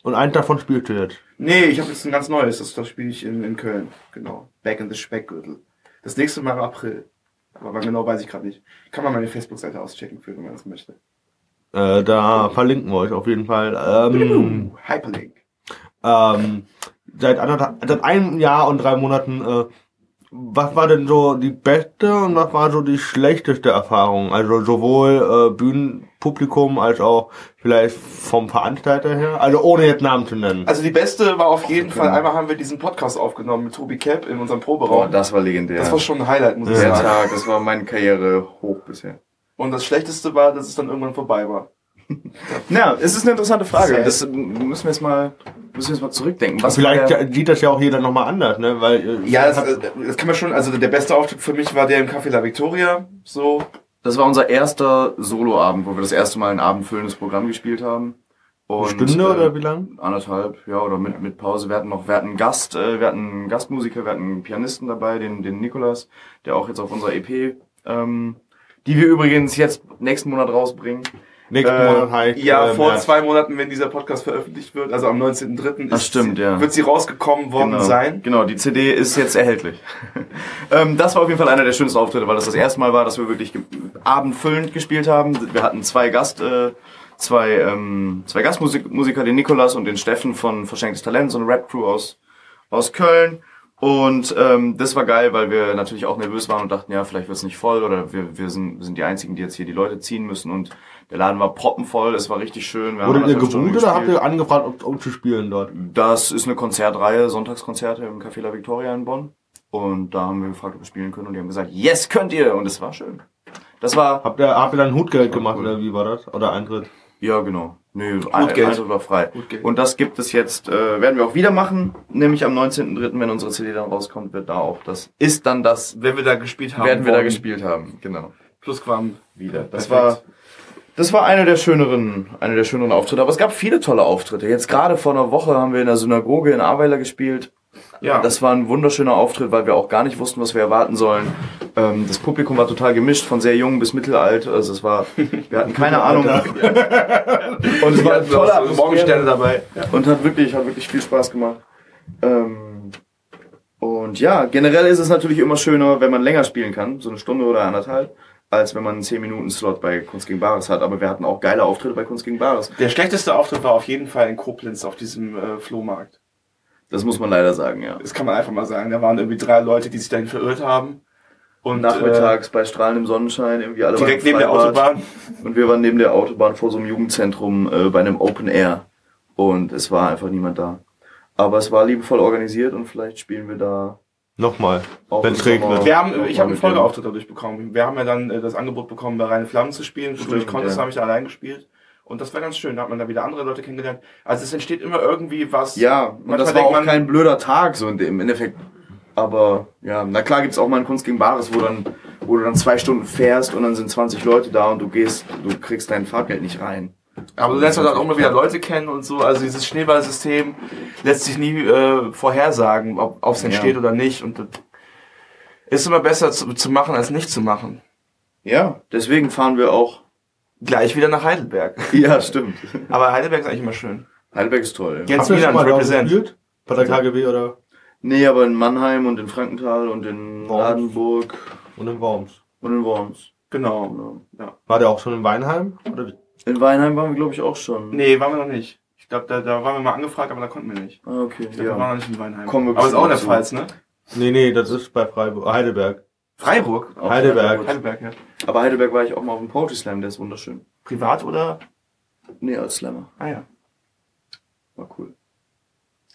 Und eins davon spielst du jetzt. Nee, ich habe jetzt ein ganz neues. Das, das spiele ich in, in Köln. Genau. Back in the Speckgürtel. Das nächste Mal im April. Aber wann genau weiß ich gerade nicht. Kann man meine Facebook-Seite auschecken, für, wenn man das möchte. Äh, da verlinken wir euch auf jeden Fall. Ähm, Hyperlink. ähm, seit, anderthalb, seit einem Jahr und drei Monaten, äh, was war denn so die beste und was war so die schlechteste Erfahrung? Also sowohl äh, Bühnenpublikum als auch vielleicht vom Veranstalter her? Also ohne jetzt Namen zu nennen. Also die beste war auf jeden Fall, einmal haben wir diesen Podcast aufgenommen mit Tobi Cap in unserem Boah, Proberaum. das war legendär. Das war schon ein Highlight, muss ich der sagen. Tag, das war meine Karriere hoch bisher. Und das Schlechteste war, dass es dann irgendwann vorbei war. [LAUGHS] Ja, es ist eine interessante Frage. Das müssen wir jetzt mal, müssen wir jetzt mal zurückdenken. Was vielleicht der, sieht das ja auch jeder nochmal anders, ne? Weil, äh, Ja, das, äh, das kann man schon, also der beste Auftritt für mich war der im Café La Victoria. So, das war unser erster Soloabend, wo wir das erste Mal ein abendfüllendes Programm gespielt haben. eine Und, Stunde äh, oder wie lang? anderthalb, ja, oder mit, mit Pause. Wir hatten noch, wir hatten einen Gast, äh, wir hatten einen Gastmusiker, wir hatten einen Pianisten dabei, den, den Nikolas, der auch jetzt auf unserer EP, ähm, die wir übrigens jetzt nächsten Monat rausbringen. Nächsten äh, Monat halt. ja, äh, vor März. zwei Monaten, wenn dieser Podcast veröffentlicht wird, also am 19.3. Das stimmt, ja. wird sie rausgekommen worden genau, sein. Genau, die CD ist jetzt erhältlich. [LAUGHS] ähm, das war auf jeden Fall einer der schönsten Auftritte, weil das das erste Mal war, dass wir wirklich abendfüllend gespielt haben. Wir hatten zwei Gast, äh, zwei, ähm, zwei Gastmusiker, den Nikolas und den Steffen von Verschenktes Talent, so eine Rap-Crew aus, aus Köln. Und ähm, das war geil, weil wir natürlich auch nervös waren und dachten, ja, vielleicht wird's nicht voll oder wir, wir, sind, wir sind die Einzigen, die jetzt hier die Leute ziehen müssen. Und der Laden war proppenvoll, es war richtig schön. Wir haben Wurde ihr gebucht oder habt ihr angefragt, um, um zu spielen dort? Das ist eine Konzertreihe, Sonntagskonzerte im Café La Victoria in Bonn. Und da haben wir gefragt, ob wir spielen können. Und die haben gesagt, yes, könnt ihr. Und es war schön. Das war, Habt ihr, habt ihr dann Hutgeld gemacht cool. oder wie war das? Oder Eintritt? ja genau. Nö, Geld. Eintritt war frei. Geld. Und das gibt es jetzt, äh, werden wir auch wieder machen. Nämlich am 19.03., wenn unsere CD dann rauskommt, wird da auch das, ist dann das, Wenn wir da gespielt haben. werden wir da worden. gespielt haben. Genau. Plusquam wieder. Das war, das war einer der schöneren, einer der schöneren Auftritte. Aber es gab viele tolle Auftritte. Jetzt gerade vor einer Woche haben wir in der Synagoge in Aweiler gespielt. Ja. Das war ein wunderschöner Auftritt, weil wir auch gar nicht wussten, was wir erwarten sollen. Ähm, das Publikum war total gemischt, von sehr jung bis mittelalt. Also es war, wir hatten keine [LAUGHS] Ahnung. Und es war ein toller tolle Morgensterne dabei. und hat wirklich, hat wirklich viel Spaß gemacht. Ähm, und ja, generell ist es natürlich immer schöner, wenn man länger spielen kann, so eine Stunde oder anderthalb, als wenn man einen 10 Minuten Slot bei Kunst gegen Bares hat. Aber wir hatten auch geile Auftritte bei Kunst gegen Bares. Der schlechteste Auftritt war auf jeden Fall in Koblenz auf diesem äh, Flohmarkt. Das muss man leider sagen, ja. Das kann man einfach mal sagen. Da waren irgendwie drei Leute, die sich dahin verirrt haben. Und Nachmittags bei strahlendem Sonnenschein irgendwie alle Äh, direkt neben der. Autobahn. Und wir waren neben der Autobahn vor so einem Jugendzentrum äh, bei einem Open Air. Und es war einfach niemand da. Aber es war liebevoll organisiert und vielleicht spielen wir da Nochmal. Wenn es regnet. Wir haben, ich habe einen. Folgeauftritt dadurch bekommen. Wir haben ja dann äh, das Angebot bekommen, bei Reine Flammen zu spielen. Stimmt, konntest, ja. habe ich da allein gespielt. Und das war ganz schön. Da hat man da wieder andere Leute kennengelernt. Also es entsteht immer irgendwie was. Ja, und das war auch man- kein blöder Tag, so in dem- im Endeffekt. Aber ja, na klar gibt's auch mal ein Kunst gegen Bares, wo dann, wo du dann zwei Stunden fährst und dann sind 20 Leute da und du gehst, du kriegst dein Fahrgeld nicht rein. Aber du lernst halt auch immer wieder Leute kennen und so. Also dieses Schneeballsystem lässt sich nie äh, vorhersagen, ob es entsteht Ja. oder nicht. Und das ist immer besser zu, zu machen, als nicht zu machen. Ja, deswegen fahren wir auch. Gleich wieder nach Heidelberg. [LAUGHS] Ja, stimmt. Aber Heidelberg ist eigentlich immer schön. Heidelberg ist toll. Ja. Wieland mal da represent. gespielt? Bei der KGB oder? Nee, aber in Mannheim und in Frankenthal und in Worms. Ladenburg Und in Worms. und in Worms. Genau. Genau. Ja. War der auch schon in Weinheim? Oder wie? In Weinheim waren wir, glaube ich, auch schon. Nee, waren wir noch nicht. Ich glaube, da, da waren wir mal angefragt, aber da konnten wir nicht. Ah, okay. Ich glaube, wir waren Ja. noch nicht in Weinheim. Kommen wir aber ist auch in der Pfalz, ne? Nee, nee, das ist bei Freiburg. Heidelberg. Freiburg? Auch Heidelberg. Heidelberg, ja. Aber Heidelberg war ich auch mal auf dem Poetry Slam, der ist wunderschön. Privat oder? Nee, als Slammer. Ah ja. War cool.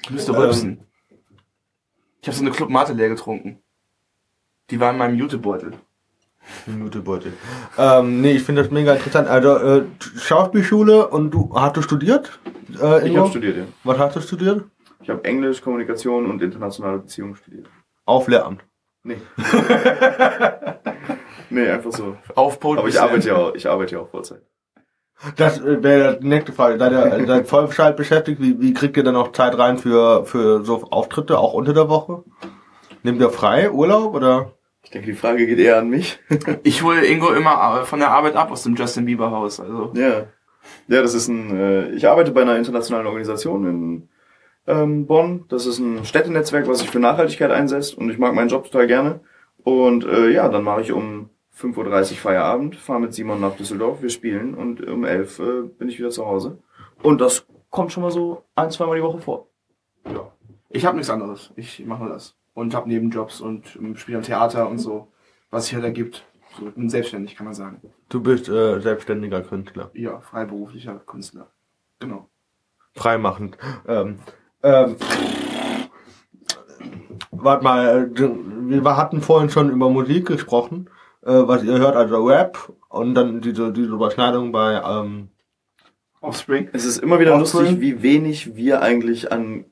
Müsste Ähm. rülpsen. Ich habe so eine Club Mate leer getrunken. Die war in meinem Jutebeutel. Minutebeutel. Ähm, nee, ich finde das mega interessant. Also, äh, Schauspielschule und du, hast du studiert? Äh, Ich habe studiert, ja. Was hast du studiert? Ich habe Englisch, Kommunikation und internationale Beziehungen studiert. Auf Lehramt. Nee. [LAUGHS] nee, einfach so. Auf Poetry Aber ich arbeite ja auch, ich arbeite ja auch Vollzeit. Das äh, wäre die nächste Frage. Seid ihr seid Vollzeit beschäftigt? Wie, wie kriegt ihr dann auch Zeit rein für, für so Auftritte, auch unter der Woche? Nehmt ihr frei, Urlaub oder? Ich denke, die Frage geht eher an mich. [LAUGHS] Ich hole Ingo immer äh, von der Arbeit ab aus dem Justin Bieber Haus. Also ja. Ja, das ist ein, äh, ich arbeite bei einer internationalen Organisation in ähm, Bonn. Das ist ein Städtenetzwerk, was sich für Nachhaltigkeit einsetzt und ich mag meinen Job total gerne. Und äh, ja, dann mache ich um 5.30 Uhr Feierabend, fahre mit Simon nach Düsseldorf, wir spielen und um 11 Uhr äh, bin ich wieder zu Hause. Und das kommt schon mal so ein, zweimal die Woche vor. ja. Ich habe nichts anderes. Ich mache nur das. Und habe Nebenjobs und ähm, spiele am Theater und so. Was sich halt ergibt. So, ich bin selbstständig, kann man sagen. Du bist äh, selbstständiger Künstler. Ja, freiberuflicher Künstler. Genau. Freimachend. Ähm, ähm, warte mal, wir hatten vorhin schon über Musik gesprochen, äh, was ihr hört, also Rap und dann diese, diese Überschneidung bei ähm, Offspring. Es ist immer wieder Offspring? lustig, wie wenig wir eigentlich an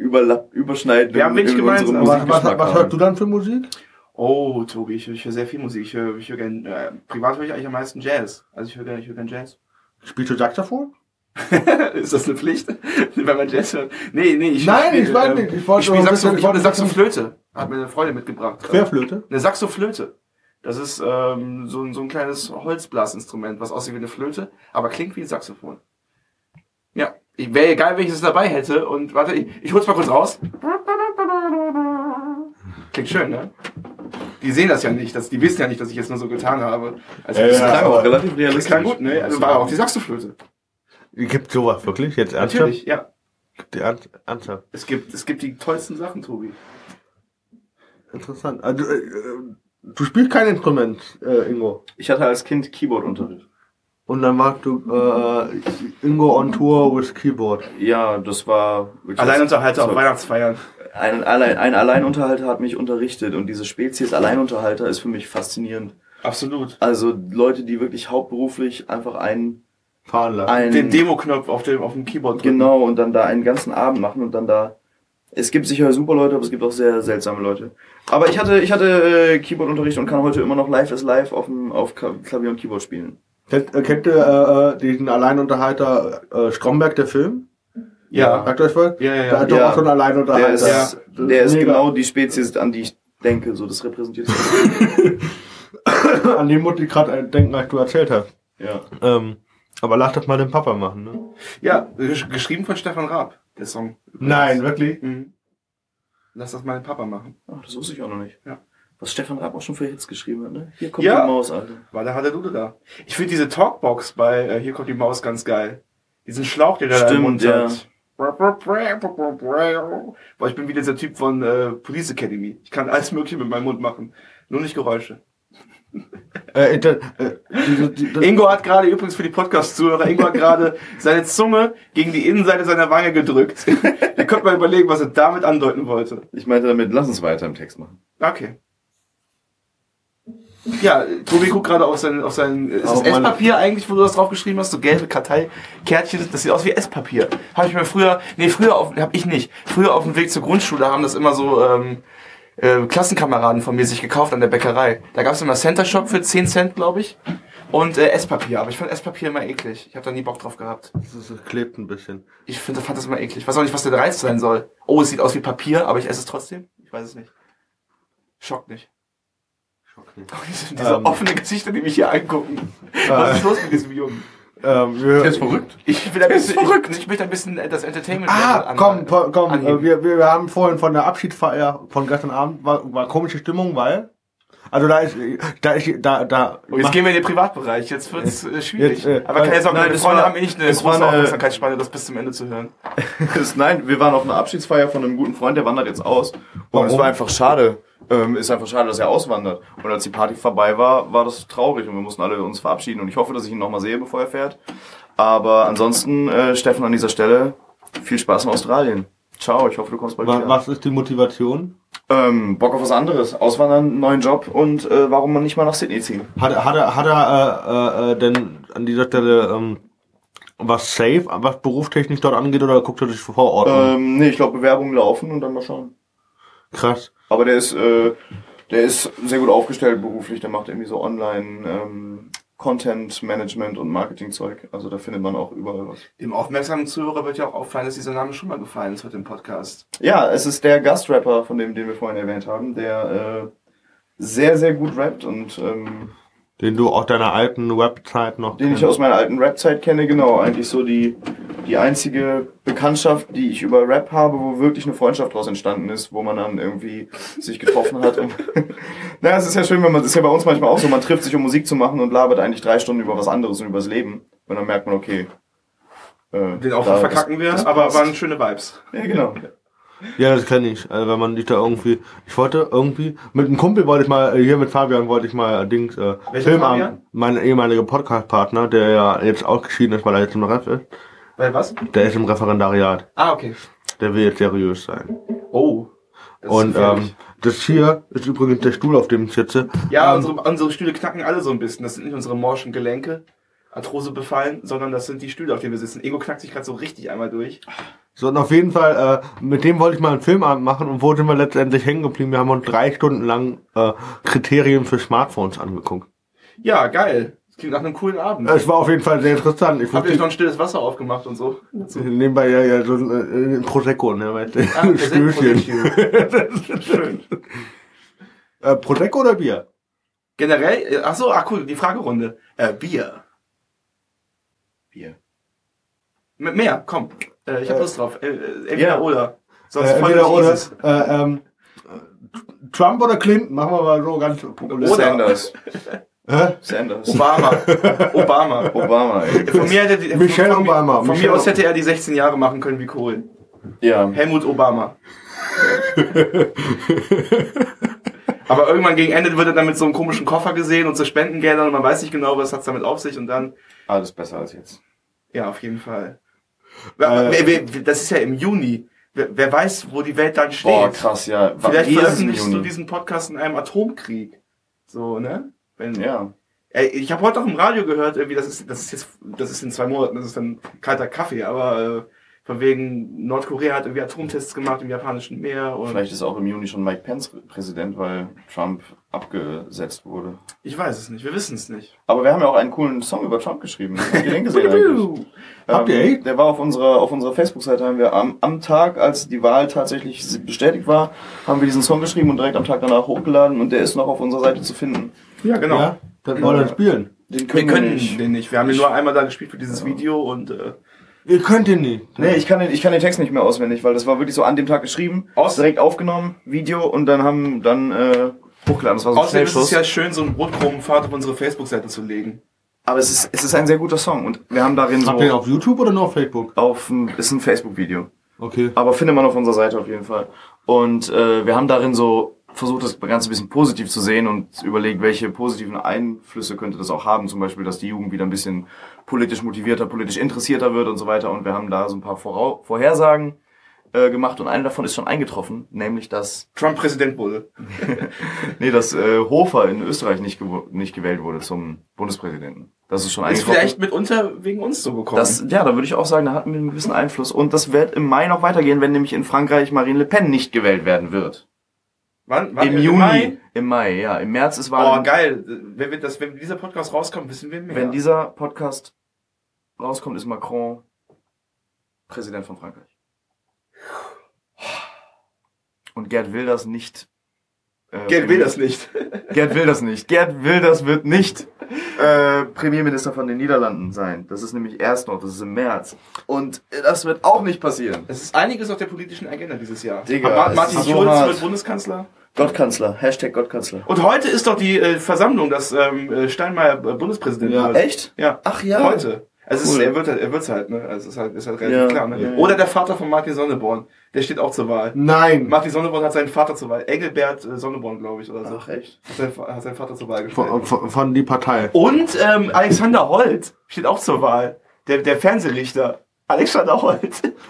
Überlapp, Überschneiden Wir haben wenig in gemeinsam, aber was, was, hörst du dann für Musik? Oh, Tobi, ich, ich höre sehr viel Musik. Ich höre, ich höre gern, äh, privat höre ich eigentlich am meisten Jazz. Also ich höre gerne, ich höre gern Jazz. Spielst du Saxophon? [LAUGHS] ist das eine Pflicht? [LAUGHS] Wenn man Jazz hört? Nee, nee, ich Nein, spiel, ich weiß ähm, nicht. Ich wollte ich ein Saxo, ich habe eine Saxoflöte. Hat mir eine Freundin mitgebracht. Querflöte? Eine Saxoflöte. Das ist ähm, so, ein- so ein kleines Holzblasinstrument, was aussieht wie eine Flöte, aber klingt wie ein Saxophon. Ja, wäre egal, wenn ich es dabei hätte. Und warte, ich, ich hol's mal kurz raus. Klingt schön, ne? Die sehen das ja nicht, das, die wissen ja nicht, dass ich jetzt nur so getan habe. Also, das ja, klang auch relativ Das realistisch. klang gut, ne? Also war auch die Saxoflöte. Gibt sowas wirklich? Jetzt ernsthaft? Natürlich, ja. Gibt die Ernst- Ernsthaft? Es gibt, es gibt die tollsten Sachen, Tobi. Interessant. Also, äh, äh, du spielst kein Instrument, äh, Ingo. Ich hatte als Kind Keyboardunterricht. Und dann machst du äh, Ingo on Tour with Keyboard. Ja, das war wirklich- Alleinunterhalter auf Weihnachtsfeiern. Ein, Allein, ein Alleinunterhalter hat mich unterrichtet und diese Spezies Alleinunterhalter ist für mich faszinierend. Absolut. Also Leute, die wirklich hauptberuflich einfach einen, Fahren lassen. einen Den Demo-Knopf auf dem, auf dem Keyboard drücken. genau und dann da einen ganzen Abend machen und dann da. Es gibt sicher super Leute, aber es gibt auch sehr seltsame Leute. Aber ich hatte, ich hatte äh, Keyboardunterricht und kann heute immer noch Live is Live auf, dem, auf Klavier und Keyboard spielen. Kennt, äh, kennt ihr äh, äh, diesen Alleinunterhalter äh, Stromberg, der Film? Ja. Sagt euch was? Ja, ja, Der ja. hat doch Ja. auch so einen Alleinunterhalter. Der ist, Das der ist mega. genau die Spezies, an die ich denke. So, das repräsentiert. [LAUGHS] An muss ich gerade denken, als du erzählt hast. ja. Ähm, aber lass das mal den Papa machen, ne? Ja, gesch- geschrieben von Stefan Raab, der Song. Nein, wirklich? Mhm. Lass das mal den Papa machen. Ach, das wusste ich auch noch nicht. Ja. Was Stefan Raab auch schon für Hits geschrieben hat, ne? Hier kommt Ja. die Maus, Alter. War da hat der Dude da. Ich finde diese Talkbox bei äh, Hier kommt die Maus ganz geil. Diesen Schlauch, den er da im Stimmt, Mund ja. hat. Boah, ich bin wie dieser Typ von äh, Police Academy. Ich kann alles mögliche mit meinem Mund machen. Nur nicht Geräusche. [LAUGHS] Äh, inter, äh, die, das- Ingo hat gerade übrigens für die Podcast-Zuhörer, Ingo hat gerade [LAUGHS] seine Zunge gegen die Innenseite seiner Wange gedrückt. [LAUGHS] Ihr könnt mal überlegen, was er damit andeuten wollte. Ich meinte damit, lass uns weiter im Text machen. Okay. Ja, Tobi guckt gerade auf sein, auf sein, ist das Esspapier eigentlich, wo du das draufgeschrieben hast, so gelbe Karteikärtchen, das sieht aus wie Esspapier. Habe ich mir früher, nee, früher auf, hab ich nicht. Früher auf dem Weg zur Grundschule haben das immer so, ähm, äh, Klassenkameraden von mir sich gekauft an der Bäckerei. Da gab es immer Center Shop für 10 Cent, glaube ich. Und äh, Esspapier, aber ich fand Esspapier immer eklig. Ich habe da nie Bock drauf gehabt. das, das klebt ein bisschen. Ich finde, fand das immer eklig. Weiß auch nicht, was der Reiz sein soll. Oh, es sieht aus wie Papier, aber ich esse es trotzdem. Ich weiß es nicht. Schockt nicht. Okay. [LAUGHS] Diese, Ähm. offenen Gesichter, die mich hier angucken. Was ist los mit diesem Jungen? Ähm, wir, Der ist verrückt. Ich will ein bisschen, ich, ich möchte ein bisschen äh, das Entertainment Ah, an- komm, komm, anheben. äh, wir, wir, wir haben vorhin von der Abschiedsfeier von gestern Abend, war, war komische Stimmung, weil Also da ist, da ist, da, da. Und jetzt gehen wir in den Privatbereich, jetzt wird's äh, schwierig. Jetzt, äh, Aber keine Sorge, nein, meine Freunde war- haben eh nicht eine große eine- Aufmerksamkeitsspanne, das bis zum Ende zu hören. [LAUGHS] Das- Nein, wir waren auf einer Abschiedsfeier von einem guten Freund, der wandert jetzt aus. Und Warum? es war einfach schade. Ähm, ist einfach schade, dass er auswandert. Und als die Party vorbei war, war das traurig und wir mussten alle uns verabschieden. Und ich hoffe, dass ich ihn nochmal sehe, bevor er fährt. Aber ansonsten, äh, Steffen, an dieser Stelle, viel Spaß in Australien. Ciao, ich hoffe, du kommst bald Wa- wieder. Was ist die Motivation? Ähm, Bock auf was anderes. Auswandern, neuen Job und äh, warum man nicht mal nach Sydney ziehen. Hat, er- hat er, hat er äh, äh, denn an dieser Stelle ähm, was safe, was berufstechnisch dort angeht, oder guckt er sich vor Ort an? Ähm, nee, ich glaube, Bewerbungen laufen und dann mal schauen. Krass. Aber der ist, äh, der ist sehr gut aufgestellt beruflich. Der macht irgendwie so Online ähm, Content Management und Marketing Zeug. Also da findet man auch überall was. Dem aufmerksamen Zuhörer wird ja auch auffallen, dass dieser Name schon mal gefallen ist heute im Podcast. Ja, es ist der Gastrapper, von dem, den wir vorhin erwähnt haben, der äh, sehr, sehr gut rappt und ähm, Den du auch deiner alten Website noch den ich aus meiner alten Rap-Zeit kenne, genau. Eigentlich so die, die einzige Bekanntschaft, die ich über Rap habe, wo wirklich eine Freundschaft daraus entstanden ist, wo man dann irgendwie sich getroffen hat. Und [LAUGHS] naja, es ist ja schön, wenn man, das ist ja bei uns manchmal auch so, man trifft sich, um Musik zu machen und labert eigentlich drei Stunden über was anderes und übers Leben. Und dann merkt man, okay. Äh, Den auch da- verkacken das- wir, das aber waren schöne Vibes. Ja, genau. Ja, das kenne ich. Also wenn man dich da irgendwie. Ich wollte irgendwie. Mit einem Kumpel wollte ich mal, äh, hier mit Fabian wollte ich mal äh, Dings, äh, Welcher Film Fabian? an. Mein ehemaliger Podcast-Partner, der ja jetzt ausgeschieden ist, weil er jetzt im Ref ist. Weil was? Der ist im Referendariat. Ah, okay. Der will jetzt seriös sein. Oh. Das Und ähm, das hier ist übrigens der Stuhl, auf dem ich sitze. Ja, ähm, unsere, unsere Stühle knacken alle so ein bisschen. Das sind nicht unsere morschen Gelenke, Arthrose befallen, sondern das sind die Stühle, auf denen wir sitzen. Ego knackt sich gerade so richtig einmal durch. So, und auf jeden Fall, äh, mit dem wollte ich mal einen Filmabend machen und wo sind wir letztendlich hängen geblieben? Wir haben uns drei Stunden lang äh, Kriterien für Smartphones angeguckt. Ja, geil. Das klingt nach einem coolen Abend. Es war auf jeden Fall sehr interessant. Ich Habt ihr euch noch wusste ein stilles Wasser aufgemacht und so? nebenbei ja, ja so ein äh, Prosecco, ne, weißt du? Ah, Ein Stößchen. Schön. [LAUGHS] Äh, Prosecco oder Bier? Generell, äh, ach so, ach cool, die Fragerunde. Äh, Bier. Bier. Mit mehr, komm. Äh, ich hab Äh, Lust drauf. Äh, äh, entweder ja. oder. Sonst Äh, voll entweder oder, äh, ähm, Trump oder Clinton? Machen wir mal so ganz populistisch. Oder- Sanders. Hä? Sanders. Obama. Obama. Obama, ey. Von mir, hätte die, Michelle von, Obama. Von, Michelle mir aus hätte er die 16 Jahre machen können wie Kohl. Ja. Helmut Obama. Aber irgendwann gegen Ende wird er dann mit so einem komischen Koffer gesehen und so Spendengeldern und man weiß nicht genau, was hat's damit auf sich und dann, Alles besser als jetzt. ja, auf jeden Fall. Äh, das ist ja im Juni. Wer, weiß, wo die Welt dann steht. Boah, krass, ja. Vielleicht veröffentlichst du diesen Podcast in einem Atomkrieg. So, ne? Wenn, Ja. Ich habe heute auch im Radio gehört, irgendwie, das ist, das ist jetzt, das ist in zwei Monaten, das ist dann kalter Kaffee, aber äh, von wegen Nordkorea hat irgendwie Atomtests gemacht im japanischen Meer und Vielleicht ist auch im Juni schon Mike Pence Präsident, weil Trump abgesetzt wurde. ich weiß es nicht, wir wissen es nicht. Aber wir haben ja auch einen coolen Song über Trump geschrieben. Habt ihr den gesehen [LAUGHS] eigentlich? Habt ihr Ähm? Der war auf unserer, auf unserer Facebook-Seite, haben wir am, am Tag, als die Wahl tatsächlich bestätigt war, haben wir diesen Song geschrieben und direkt am Tag danach hochgeladen und der ist noch auf unserer Seite zu finden. Ja, genau. Ja, dann wollen wir spielen. Den Wir können nicht. den nicht. Wir haben den nur einmal da gespielt für dieses Video und äh, Ihr könnt ihn nicht. Nee, ich kann, den, ich kann den Text nicht mehr auswendig, weil das war wirklich so an dem Tag geschrieben, Aus- direkt aufgenommen, Video und dann haben dann äh, hochgeladen. Das war so ein außerdem ist es Schnellschuss. ja schön, so einen Brotkrumenpfad auf unsere Facebook-Seite zu legen. Aber es ist, es ist ein sehr guter Song und wir haben darin so Habt ihr ihn auf YouTube oder nur auf Facebook? auf ein, ist ein Facebook-Video. Okay. Aber findet man auf unserer Seite auf jeden Fall. Und äh, wir haben darin so versucht, das Ganze ein bisschen positiv zu sehen und überlegt, welche positiven Einflüsse könnte das auch haben. Zum Beispiel, dass die Jugend wieder ein bisschen politisch motivierter, politisch interessierter wird und so weiter. Und wir haben da so ein paar Vorau Vorhersagen äh, gemacht und eine davon ist schon eingetroffen, nämlich dass [LAUGHS] Trump Präsident wurde. [LAUGHS] nee, dass äh, Hofer in Österreich nicht, nicht gewählt wurde zum Bundespräsidenten. Das ist schon Ist eingetroffen. vielleicht mitunter wegen uns so gekommen. Das, ja, da würde ich auch sagen, da hatten wir einen gewissen Einfluss. Und das wird im Mai noch weitergehen, wenn nämlich in Frankreich Marine Le Pen nicht gewählt werden wird. wann, wann, Im Im Juni. Mai? Im Mai, ja. Im März ist Oh, Wahl. geil. Wenn, wir das, wenn dieser Podcast rauskommt, wissen wir mehr. wenn dieser Podcast rauskommt, ist Macron Präsident von Frankreich. Und Gerd will das nicht. Äh, Gerd will das nicht. [LAUGHS] Gerd will das nicht. Gerd Wilders wird nicht äh, Premierminister von den Niederlanden sein. Das ist nämlich erst noch, das ist im März. Und das wird auch nicht passieren. Es ist einiges auf der politischen Agenda dieses Jahr. Digga, Ma Martin ist so Schulz hart. wird Bundeskanzler. Gottkanzler, Hashtag Gottkanzler. Und heute ist doch die äh, Versammlung, dass ähm, äh, Steinmeier äh, Bundespräsident Ja. wird. Echt? Ja. Ach ja. Heute. Also es ist, Cool. er wird halt, er wird's halt, ne? Also es ist halt, ist halt relativ Ja, klar, ne? ja. Oder der Vater von Martin Sonneborn, der steht auch zur Wahl. Nein. Martin Sonneborn hat seinen Vater zur Wahl. Engelbert äh, Sonneborn, glaube ich, oder so. Ach, echt? Hat seinen, Fa- hat seinen Vater zur Wahl gestellt. Von, von, von die Partei. Und ähm, Alexander Holt steht auch zur Wahl. Der, der Fernsehrichter. Alexander Holt.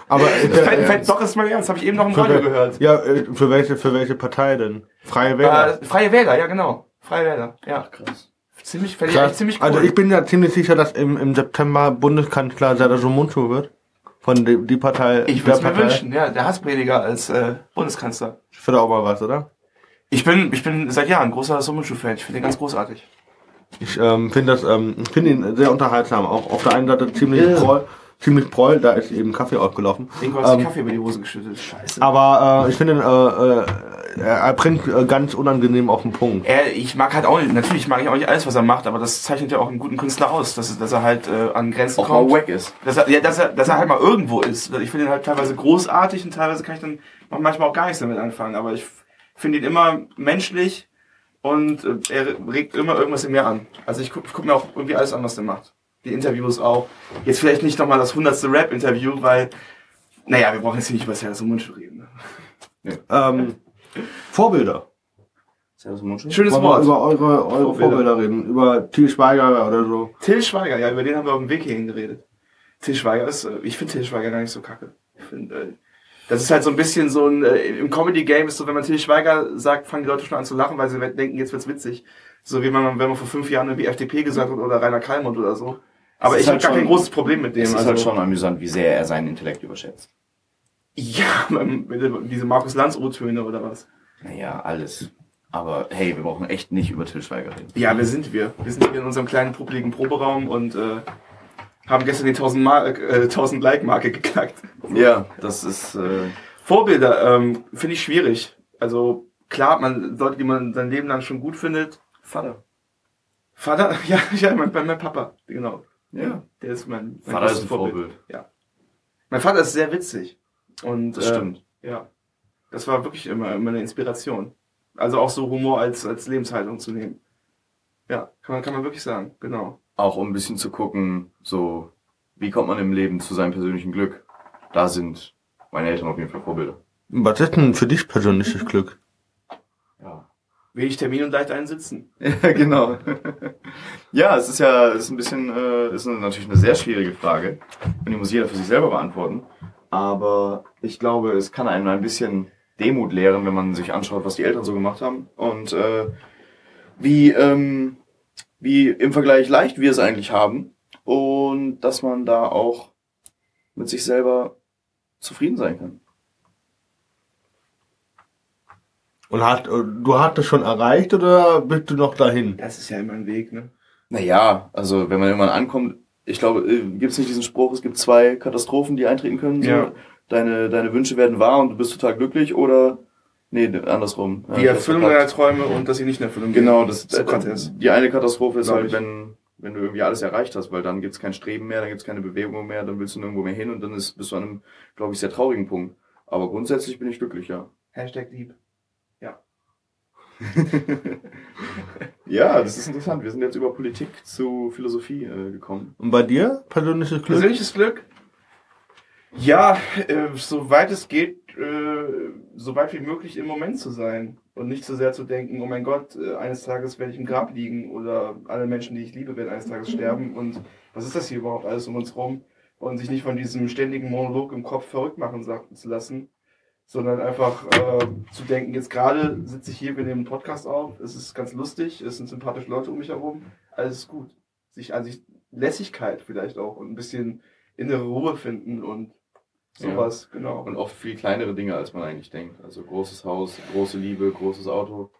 Aber [LAUGHS] äh, Fällt, fällt, doch, ist mal ernst, habe ich eben noch im Radio gehört. Ja, äh, für welche, für welche Partei denn? Freie Wähler. Äh, Freie Wähler, ja genau. Freie Wähler, ja. Krass. Ziemlich, ich Krass. echt ziemlich cool. Also ich bin ja ziemlich sicher, dass im, im September Bundeskanzler Serdar Munchu wird. Von die, die Partei. ich würde es mir wünschen, ja, der Hassprediger als äh, Bundeskanzler. Ich würde auch mal was, oder? Ich bin, ich bin seit Jahren ein großer Summenschuh-Fan. Ich finde ihn ganz großartig. Ich ähm, finde das, ähm, ich finde ihn sehr unterhaltsam. Auch auf der einen Seite ziemlich Ja. Ziemlich proll, da ist eben Kaffee aufgelaufen. Hat sich Ähm, Kaffee über die Hose geschüttet. Scheiße. Aber äh, ich finde, ihn, äh, äh, er, bringt äh, ganz unangenehm auf den Punkt. Er, ich mag halt auch nicht, natürlich mag ich auch nicht alles, was er macht, aber das zeichnet ja auch einen guten Künstler aus, dass, dass er halt äh, an Grenzen Auch mal kommt. wack ist. Dass er, ja, dass er, dass er halt mal irgendwo ist. Ich finde ihn halt teilweise großartig und teilweise kann ich dann auch manchmal auch gar nichts damit anfangen. Aber ich finde ihn immer menschlich und äh, er regt immer irgendwas in mir an. Also ich gucke guck mir auch irgendwie alles an, was er macht. Die Interviews auch. Jetzt vielleicht nicht nochmal das hundertste Rap-Interview, weil, naja, wir brauchen jetzt hier nicht über und Mundschuh reden. Ne? Ähm, Vorbilder. Servus Mundschuh. Schönes Wollen Wort. über eure, eure Vorbilder. Vorbilder. reden. Über Til Schweiger oder so. Till Schweiger, ja, über den haben wir auf dem Weg hierhin geredet. Till Schweiger ist, äh, ich finde Till Schweiger gar nicht so kacke. Ich finde, äh, das ist halt so ein bisschen so ein, äh, im Comedy-Game ist so, wenn man Till Schweiger sagt, fangen die Leute schon an zu lachen, weil sie denken, jetzt wird's witzig. So wie man, wenn man vor fünf Jahren irgendwie FDP gesagt hat oder Rainer Kallmund oder so. Aber ich habe halt gar kein großes Problem mit dem. Es ist also, halt schon amüsant, wie sehr er seinen Intellekt überschätzt. Ja, [LAUGHS] diese Markus Lanz O-Töne oder was. Naja, alles. Aber hey, wir brauchen echt nicht über Til Schweiger reden. Ja, wer sind wir? Wir sind hier in unserem kleinen, publiken Proberaum und äh, haben gestern die 1000, Mar äh, 1000 Like-Marke geknackt. Ja, das ist. Äh, Vorbilder ähm, finde ich schwierig. Also klar, man Leute, die man sein Leben lang schon gut findet. Vater. Vater, [LAUGHS] ja, ja, mein, mein Papa, genau. Ja. Der ist mein, mein Vater ist ein Vorbild. Mein Vater ist sehr witzig. Und Das äh, stimmt. ja, das war wirklich immer, immer eine Inspiration. Also auch so Humor als als Lebenshaltung zu nehmen. Ja, kann man kann man wirklich sagen, genau. Auch um ein bisschen zu gucken, so, wie kommt man im Leben zu seinem persönlichen Glück? Da sind meine Eltern auf jeden Fall Vorbilder. Was ist denn für dich persönliches Glück? Ja. Wenig Termin und leicht einsitzen. [LAUGHS] Ja, genau. ja, es ist ja, es ist ein bisschen, äh, ist natürlich eine sehr schwierige Frage. Und die muss jeder für sich selber beantworten. Aber ich glaube, es kann einem ein bisschen Demut lehren, wenn man sich anschaut, was die Eltern so gemacht haben. Und äh, wie, ähm, wie im Vergleich leicht wir es eigentlich haben. Und dass man da auch mit sich selber zufrieden sein kann. Und hat, äh, du hast es schon erreicht oder bist du noch dahin? Das ist ja immer ein Weg, ne? Naja, also wenn man irgendwann ankommt, ich glaube, gibt es nicht diesen Spruch, es gibt zwei Katastrophen, die eintreten können. So, Ja. deine, deine Wünsche werden wahr und du bist total glücklich oder nee, andersrum. Ja, Die hab's Erfüllung deiner Träume und dass sie nicht in Erfüllung gehen. Genau, das Sokrates. Die eine Katastrophe ist halt, ich. wenn, wenn du irgendwie alles erreicht hast, weil dann gibt's kein Streben mehr, dann gibt's keine Bewegung mehr, dann willst du nirgendwo mehr hin und dann ist, bist du an einem, glaube ich, sehr traurigen Punkt. Aber grundsätzlich bin ich glücklich, ja. Hashtag lieb. [LAUGHS] Ja, das ist interessant. Wir sind jetzt über Politik zu Philosophie äh, gekommen. Und bei dir persönliches Glück? Persönliches Glück? Ja, äh, soweit es geht, äh, so weit wie möglich im Moment zu sein und nicht so sehr zu denken, oh mein Gott, äh, eines Tages werde ich im Grab liegen oder alle Menschen, die ich liebe, werden eines Tages sterben und was ist das hier überhaupt alles um uns rum und sich nicht von diesem ständigen Monolog im Kopf verrückt machen zu lassen, sondern einfach äh, zu denken, jetzt gerade sitze ich hier, wir nehmen einen Podcast auf, es ist ganz lustig, es sind sympathische Leute um mich herum, alles ist gut. Sich an sich Lässigkeit vielleicht auch und ein bisschen innere Ruhe finden und sowas, genau. Und oft viel kleinere Dinge, als man eigentlich denkt. Also großes Haus, große Liebe, großes Auto.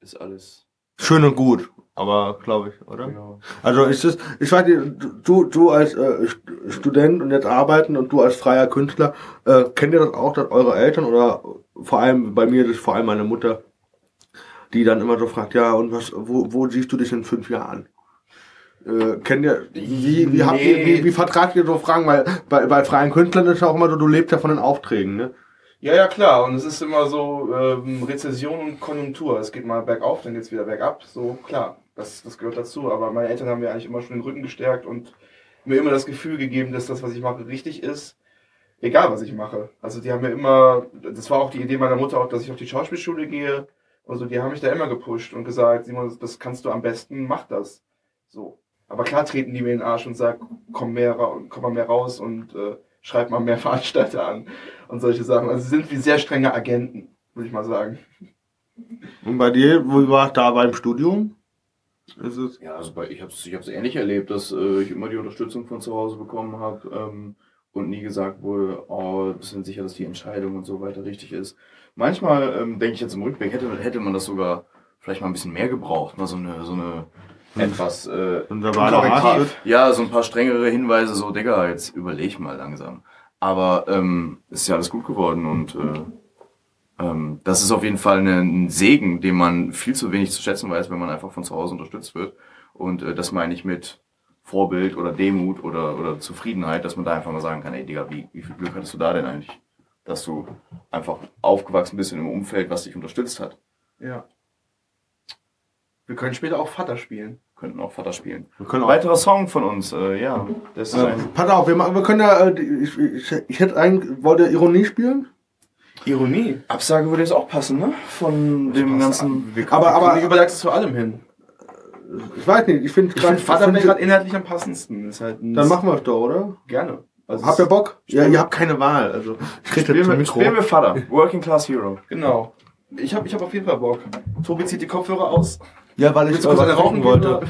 Ist alles. Schön und gut, aber glaube ich, oder? Ja. Also ist es, ich weiß nicht, du, du als äh, St- Student und jetzt arbeiten und du als freier Künstler, äh, kennt ihr das auch, dass eure Eltern oder vor allem bei mir, das ist vor allem meine Mutter, die dann immer so fragt, ja, und was, wo, wo siehst du dich in fünf Jahren? Äh, kennt ihr, wie, wie, habt ihr, Nee. wie, wie vertragt ihr so Fragen? Weil bei, bei freien Künstlern ist ja auch immer so, du lebst ja von den Aufträgen, ne? Ja, ja, klar. Und es ist immer so ähm, Rezession und Konjunktur. Es geht mal bergauf, dann geht's wieder bergab. So, klar, das, das gehört dazu. Aber meine Eltern haben mir eigentlich immer schon den Rücken gestärkt und mir immer das Gefühl gegeben, dass das, was ich mache, richtig ist. Egal, was ich mache. Also die haben mir immer, das war auch die Idee meiner Mutter auch, dass ich auf die Schauspielschule gehe. Also die haben mich da immer gepusht und gesagt, Simon, das kannst du am besten, mach das. So. Aber klar treten die mir in den Arsch und sagen, komm mehr, komm mal mehr raus und äh, schreib mal mehr [LAUGHS] Veranstalter an und solche Sachen. Also sie sind wie sehr strenge Agenten, würde ich mal sagen. Und bei dir, wo war da beim Studium? Ist es Ja, also bei, ich habe es ich hab's ähnlich erlebt, dass äh, ich immer die Unterstützung von zu Hause bekommen habe ähm, und nie gesagt wurde, oh, bist du sicher, dass die Entscheidung und so weiter richtig ist. Manchmal ähm, denke ich jetzt im Rückblick, hätte, hätte man das sogar vielleicht mal ein bisschen mehr gebraucht, mal so eine, so eine etwas äh, Und da war Korrektiv. Ja, so ein paar strengere Hinweise, so, Digga, jetzt überleg mal langsam. Aber ähm, ist ja alles gut geworden und äh, ähm, das ist auf jeden Fall eine, ein Segen, den man viel zu wenig zu schätzen weiß, wenn man einfach von zu Hause unterstützt wird. Und äh, das meine ich mit Vorbild oder Demut oder, oder Zufriedenheit, dass man da einfach mal sagen kann, ey Digga, wie, wie viel Glück hattest du da denn eigentlich? Dass du einfach aufgewachsen bist in einem Umfeld, was dich unterstützt hat. Ja. Wir können später auch Vater spielen. Könnten auch Vater spielen. Wir können auch. Weiterer Song von uns, äh, ja. Das ist Äh, ein pass auf, wir, machen- wir können ja, äh, ich, ich, ich hätte eigentlich, wollt ihr Ironie spielen? Ironie. Absage würde jetzt auch passen, ne? Von dem ganzen. Aber, aber, Aber überlegst du zu allem hin. ich weiß nicht, ich finde Ich finde Vater wäre gerade inhaltlich am passendsten. Ist halt Dann machen wir es doch, oder? gerne. Also Habt ihr Bock? Ja, ihr habt keine Wahl, also [LAUGHS] ich rede Spielen zum wir, Mikro. spielen wir Vater. [LAUGHS] Working Class Hero. Genau. Ich habe ich hab auf jeden Fall Bock. Tobi zieht die Kopfhörer aus. Ja, weil ich kurz eine rauchen wollte.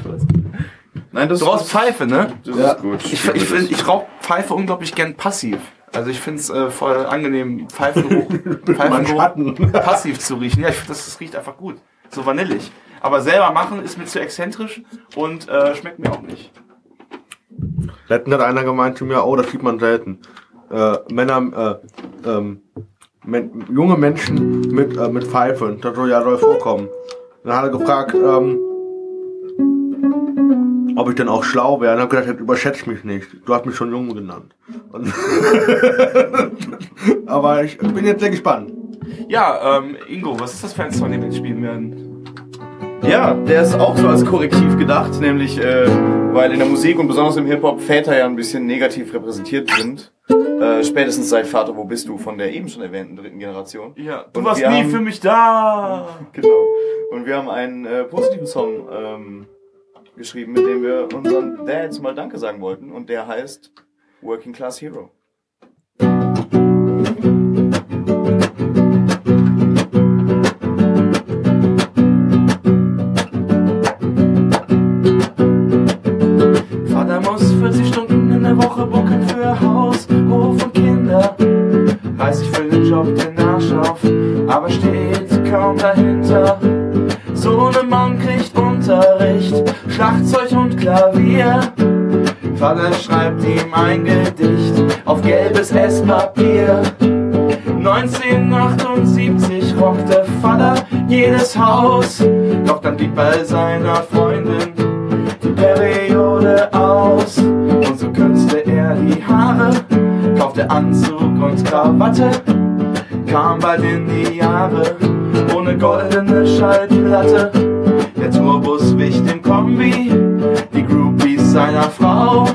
Nein, das Du rauchst Pfeife, ne? Das Ja. ist gut. Ich, ich, find, ich rauche Pfeife unglaublich gern passiv. Also ich finde es äh, voll angenehm, Pfeifengeruch, [LAUGHS] Pfeifengeruch Schatten. [LAUGHS] passiv zu riechen. Ja, ich finde, das, das riecht einfach gut. So vanillig. Aber selber machen ist mir zu exzentrisch und äh, schmeckt mir auch nicht. Letztens hat einer gemeint zu mir, oh, das sieht man selten. Äh, Männer, äh, ähm, men junge Menschen mit, äh, mit Pfeife, das soll ja soll vorkommen. Dann hat er gefragt, ähm, ob ich denn auch schlau wäre. Und hab gesagt, überschätzt mich nicht. Du hast mich schon jung genannt. [LAUGHS] Aber ich bin jetzt sehr gespannt. Ja, ähm, Ingo, was ist das ein Song, den wir jetzt spielen werden? Ja, der ist auch so als Korrektiv gedacht, nämlich äh, weil in der Musik und besonders im Hip-Hop Väter ja ein bisschen negativ repräsentiert sind. Äh, spätestens seit Vater, wo bist du von der eben schon erwähnten dritten Generation. Ja, du Und warst nie haben- für mich da. [LAUGHS] Genau. Und wir haben einen äh, positiven Song ähm, geschrieben, mit dem wir unseren Dads mal Danke sagen wollten. Und der heißt Working Class Hero. Vater schreibt ihm ein Gedicht auf gelbes Esspapier. 1978 rockte Vater jedes Haus, doch dann blieb bei seiner Freundin die Periode aus. Und so kürzte er die Haare, kaufte Anzug und Krawatte, kam bald in die Jahre, ohne goldene Schallplatte. Der Tourbus wich dem Kombi, seiner Frau.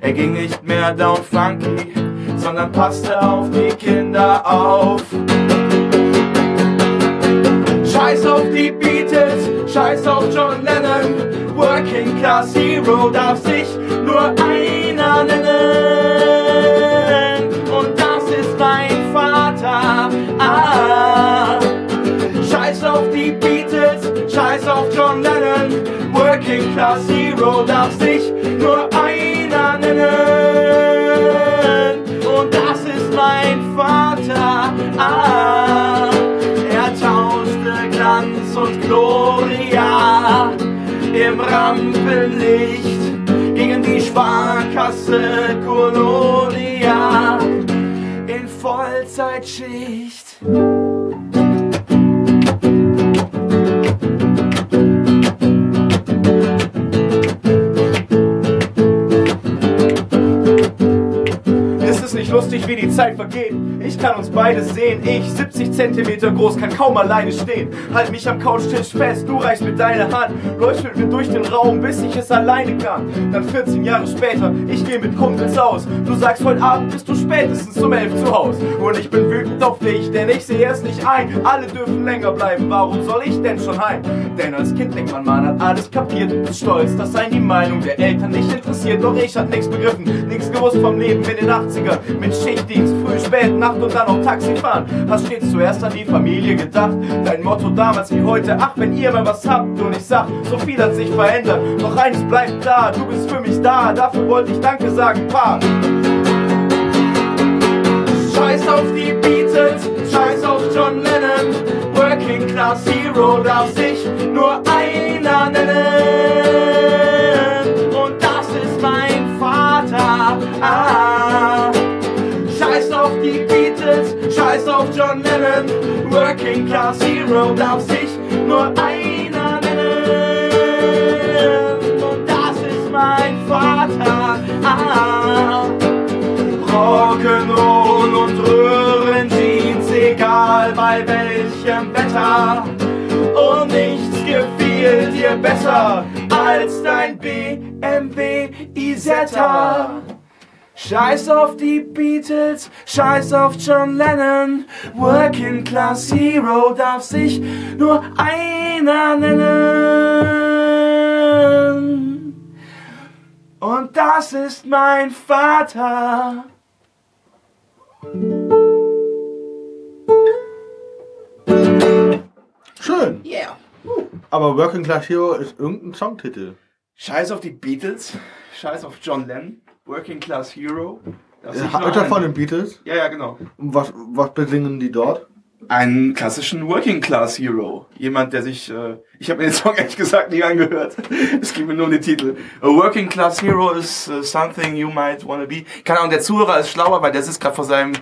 Er ging nicht mehr down funky, sondern passte auf die Kinder auf. Scheiß auf die Beatles, scheiß auf John Lennon. Working Class Hero darf sich nur einer nennen. Und das ist mein Vater. Ah. Scheiß auf die Beatles, scheiß auf John Lennon. Working Class Hero darf sich nur einer nennen. Und das ist mein Vater. Ah. Er tauschte Glanz und Gloria im Rampenlicht gegen die Sparkasse Kolonia in Vollzeitschicht. Lustig, wie die Zeit vergeht? Ich kann uns beide sehen. Ich, 70 Zentimeter groß, kann kaum alleine stehen. Halt mich am Couchtisch fest, du reichst mit deiner Hand. Läufst mit mir durch den Raum, bis ich es alleine kann. Dann 14 Jahre später, ich geh mit Kumpels aus. Du sagst, heute Abend bist du spätestens um 11 zu Haus. Und ich bin wütend auf dich, denn ich sehe es nicht ein. Alle dürfen länger bleiben, warum soll ich denn schon heim? Denn als Kind denkt man, man hat alles kapiert und ist stolz, dass sein die Meinung der Eltern nicht interessiert. Doch ich hab nichts begriffen, nichts gewusst vom Leben in den 80ern. Mit Schichtdienst, früh, spät, Nacht und dann auch Taxi fahren. Hast stets zuerst an die Familie gedacht. Dein Motto damals wie heute, ach, wenn ihr mal was habt. Und ich sag, so viel hat sich verändert. Doch eines bleibt da, du bist für mich da. Dafür wollte ich Danke sagen, Pa. Scheiß auf die Beatles, scheiß auf John Lennon. Working Class Hero darf sich nur einer nennen. Auf John Lennon. Working Class Hero darf sich nur einer nennen. Und das ist mein Vater. Ah. Rock'n'Roll und Röhrenjeans, egal bei welchem Wetter. Und nichts gefiel dir besser als dein BMW Isetta. Scheiß auf die Beatles, scheiß auf John Lennon. Working Class Hero darf sich nur einer nennen. Und das ist mein Vater. Schön. Yeah. Aber Working Class Hero ist irgendein Songtitel. Scheiß auf die Beatles, scheiß auf John Lennon, Working Class Hero. Das ist Hat er von den Beatles? Ja, ja, genau. Und was, was besingen die dort? Einen klassischen Working Class Hero. Jemand, der sich, äh, ich habe mir den Song [LAUGHS] ehrlich gesagt nie angehört. Es ging mir nur um den Titel. A Working Class Hero is uh, something you might wanna be. Keine Ahnung, der Zuhörer ist schlauer, weil der sitzt gerade vor seinem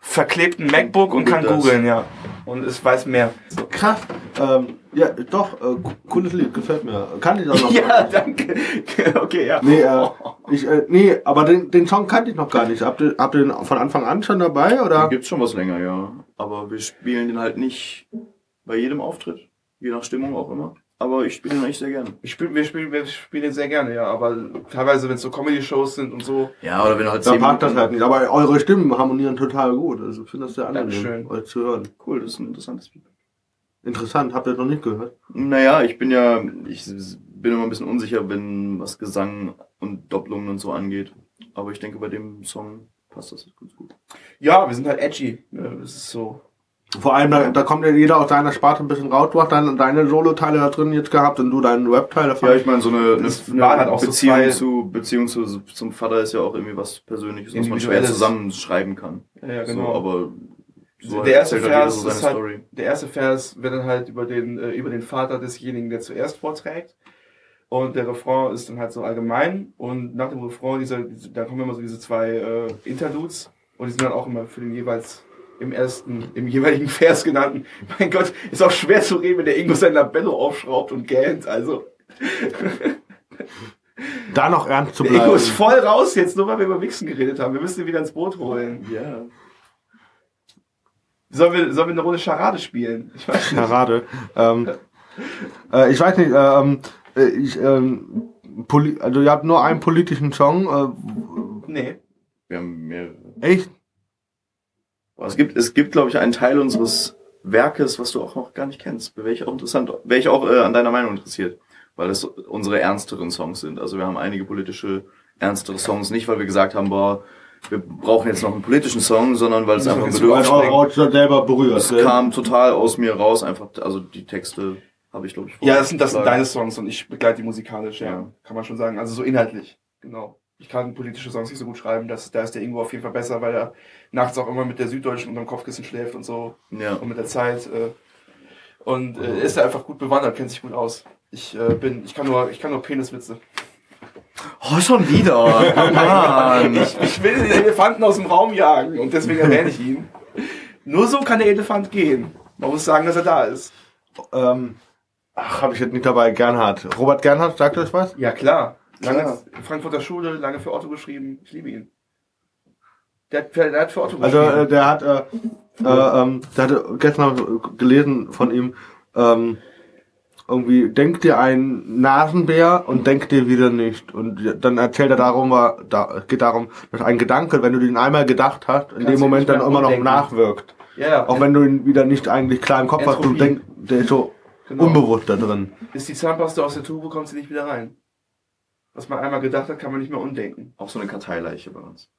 verklebten MacBook und kann das. googeln, ja. Und es weiß mehr. So. Krass. Ähm, ja, doch, äh, cooles Lied, gefällt mir. Kann ich das noch? [LAUGHS] Ja, danke. [LAUGHS] Okay, ja. Nee, äh, ich, äh, nee, aber den, den Song kannte ich noch gar nicht. Habt ihr, habt ihr den von Anfang an schon dabei, Da oder? gibt's schon was länger, ja. Aber wir spielen den halt nicht bei jedem Auftritt. Je nach Stimmung auch immer. Aber ich spiele den eigentlich sehr gerne. Ich spiel, wir, spielen, wir spielen den sehr gerne, ja. Aber teilweise, wenn es so Comedy-Shows sind und so, Ja, oder wenn halt Da packt das halt nicht. Aber eure Stimmen harmonieren total gut. Also ich finde das sehr angenehm, Dankeschön. euch zu hören. Cool, das ist ein interessantes Lied. Interessant, habt ihr noch nicht gehört? Naja, ich bin ja, ich bin immer ein bisschen unsicher, wenn was Gesang und Doppelungen und so angeht. Aber ich denke, bei dem Song passt das ganz gut. ja, wir sind halt edgy. Ja, das ist so. Vor allem, da, da kommt ja jeder aus deiner Sparte ein bisschen raus. Du hast dann deine Solo-Teile da drin jetzt gehabt und du deinen Rap-Teil davon. Ja, ich meine, so eine, eine, Das eine waren halt auch so Beziehung, zwei- zu, Beziehung zu, zum Vater ist ja auch irgendwie was Persönliches, was man schwer zusammenschreiben kann. Ja, ja So, genau. aber so der erste Vers so ist halt, Story. der erste Vers wird dann halt über den, äh, über den Vater desjenigen, der zuerst vorträgt. Und der Refrain ist dann halt so allgemein. Und nach dem Refrain, dieser, diese, da kommen immer so diese zwei äh, Interludes. Und die sind dann auch immer für den jeweils im ersten, im jeweiligen [LAUGHS] Vers genannten. Mein Gott, ist auch schwer zu reden, wenn der Ingo sein Labello aufschraubt und gähnt. Also, da noch ernst zu der Ingo bleiben. ist voll raus jetzt, nur weil wir über Wichsen geredet haben. Wir müssen ihn wieder ins Boot holen. Ja. Sollen wir, sollen wir eine Runde Charade spielen? Ich weiß nicht. Parade. Ähm, äh, ich weiß nicht, ähm, äh, ich, ähm, poli also ihr habt nur einen politischen Song. Nee. Wir haben mehrere. Äh, echt? Aber es gibt, es gibt, glaube ich, einen Teil unseres Werkes, was du auch noch gar nicht kennst. Wäre ich auch interessant, wäre ich auch äh, an deiner Meinung interessiert, weil das unsere ernsteren Songs sind. Also wir haben einige politische, ernstere Songs, nicht weil wir gesagt haben, boah, wir brauchen jetzt noch einen politischen Song, sondern weil es einfach auch selber berührt. Es ne? kam total aus mir raus, einfach, also die Texte habe ich, glaube ich, Ja, das sind, das sind deine Songs und ich begleite die musikalisch, ja. Ja. Kann man schon sagen. Also so inhaltlich. Genau. Ich kann politische Songs nicht so gut schreiben. Das, da ist der Ingo auf jeden Fall besser, weil er nachts auch immer mit der Süddeutschen unterm Kopfkissen schläft und so. Ja. Und mit der Zeit. Äh, und äh, ist er einfach gut bewandert, kennt sich gut aus. Ich äh, bin, ich kann nur, ich kann nur Peniswitze. Oh, schon wieder. [LAUGHS] Oh, Mann. Ich, ich will den Elefanten aus dem Raum jagen und deswegen erwähne ich ihn. Nur so kann der Elefant gehen. Man muss sagen, dass er da ist. Ähm, ach, habe ich jetzt nicht dabei. Gernhardt. Robert Gernhardt, sagt euch was? Ja, klar. Lange Klar. Frankfurter Schule, lange für Otto geschrieben. Ich liebe ihn. Der hat, der hat für Otto Also gespielt. äh, der hat, äh, äh, ähm, der hatte gestern gelesen von ihm, ähm, irgendwie, denk dir einen Nasenbär und denk dir wieder nicht. Und dann erzählt er darum, war, da, es geht darum, dass ein Gedanke, wenn du den einmal gedacht hast, in Kannst dem Moment dann immer noch nachwirkt. ja, ja. Auch wenn du ihn wieder nicht eigentlich klar im Kopf hast, du Entropie. denkst, der ist so Genau. unbewusst da drin. Ist die Zahnpasta aus der Tube, kommt sie nicht wieder rein. Was man einmal gedacht hat, kann man nicht mehr umdenken. Auch so eine Karteileiche bei uns.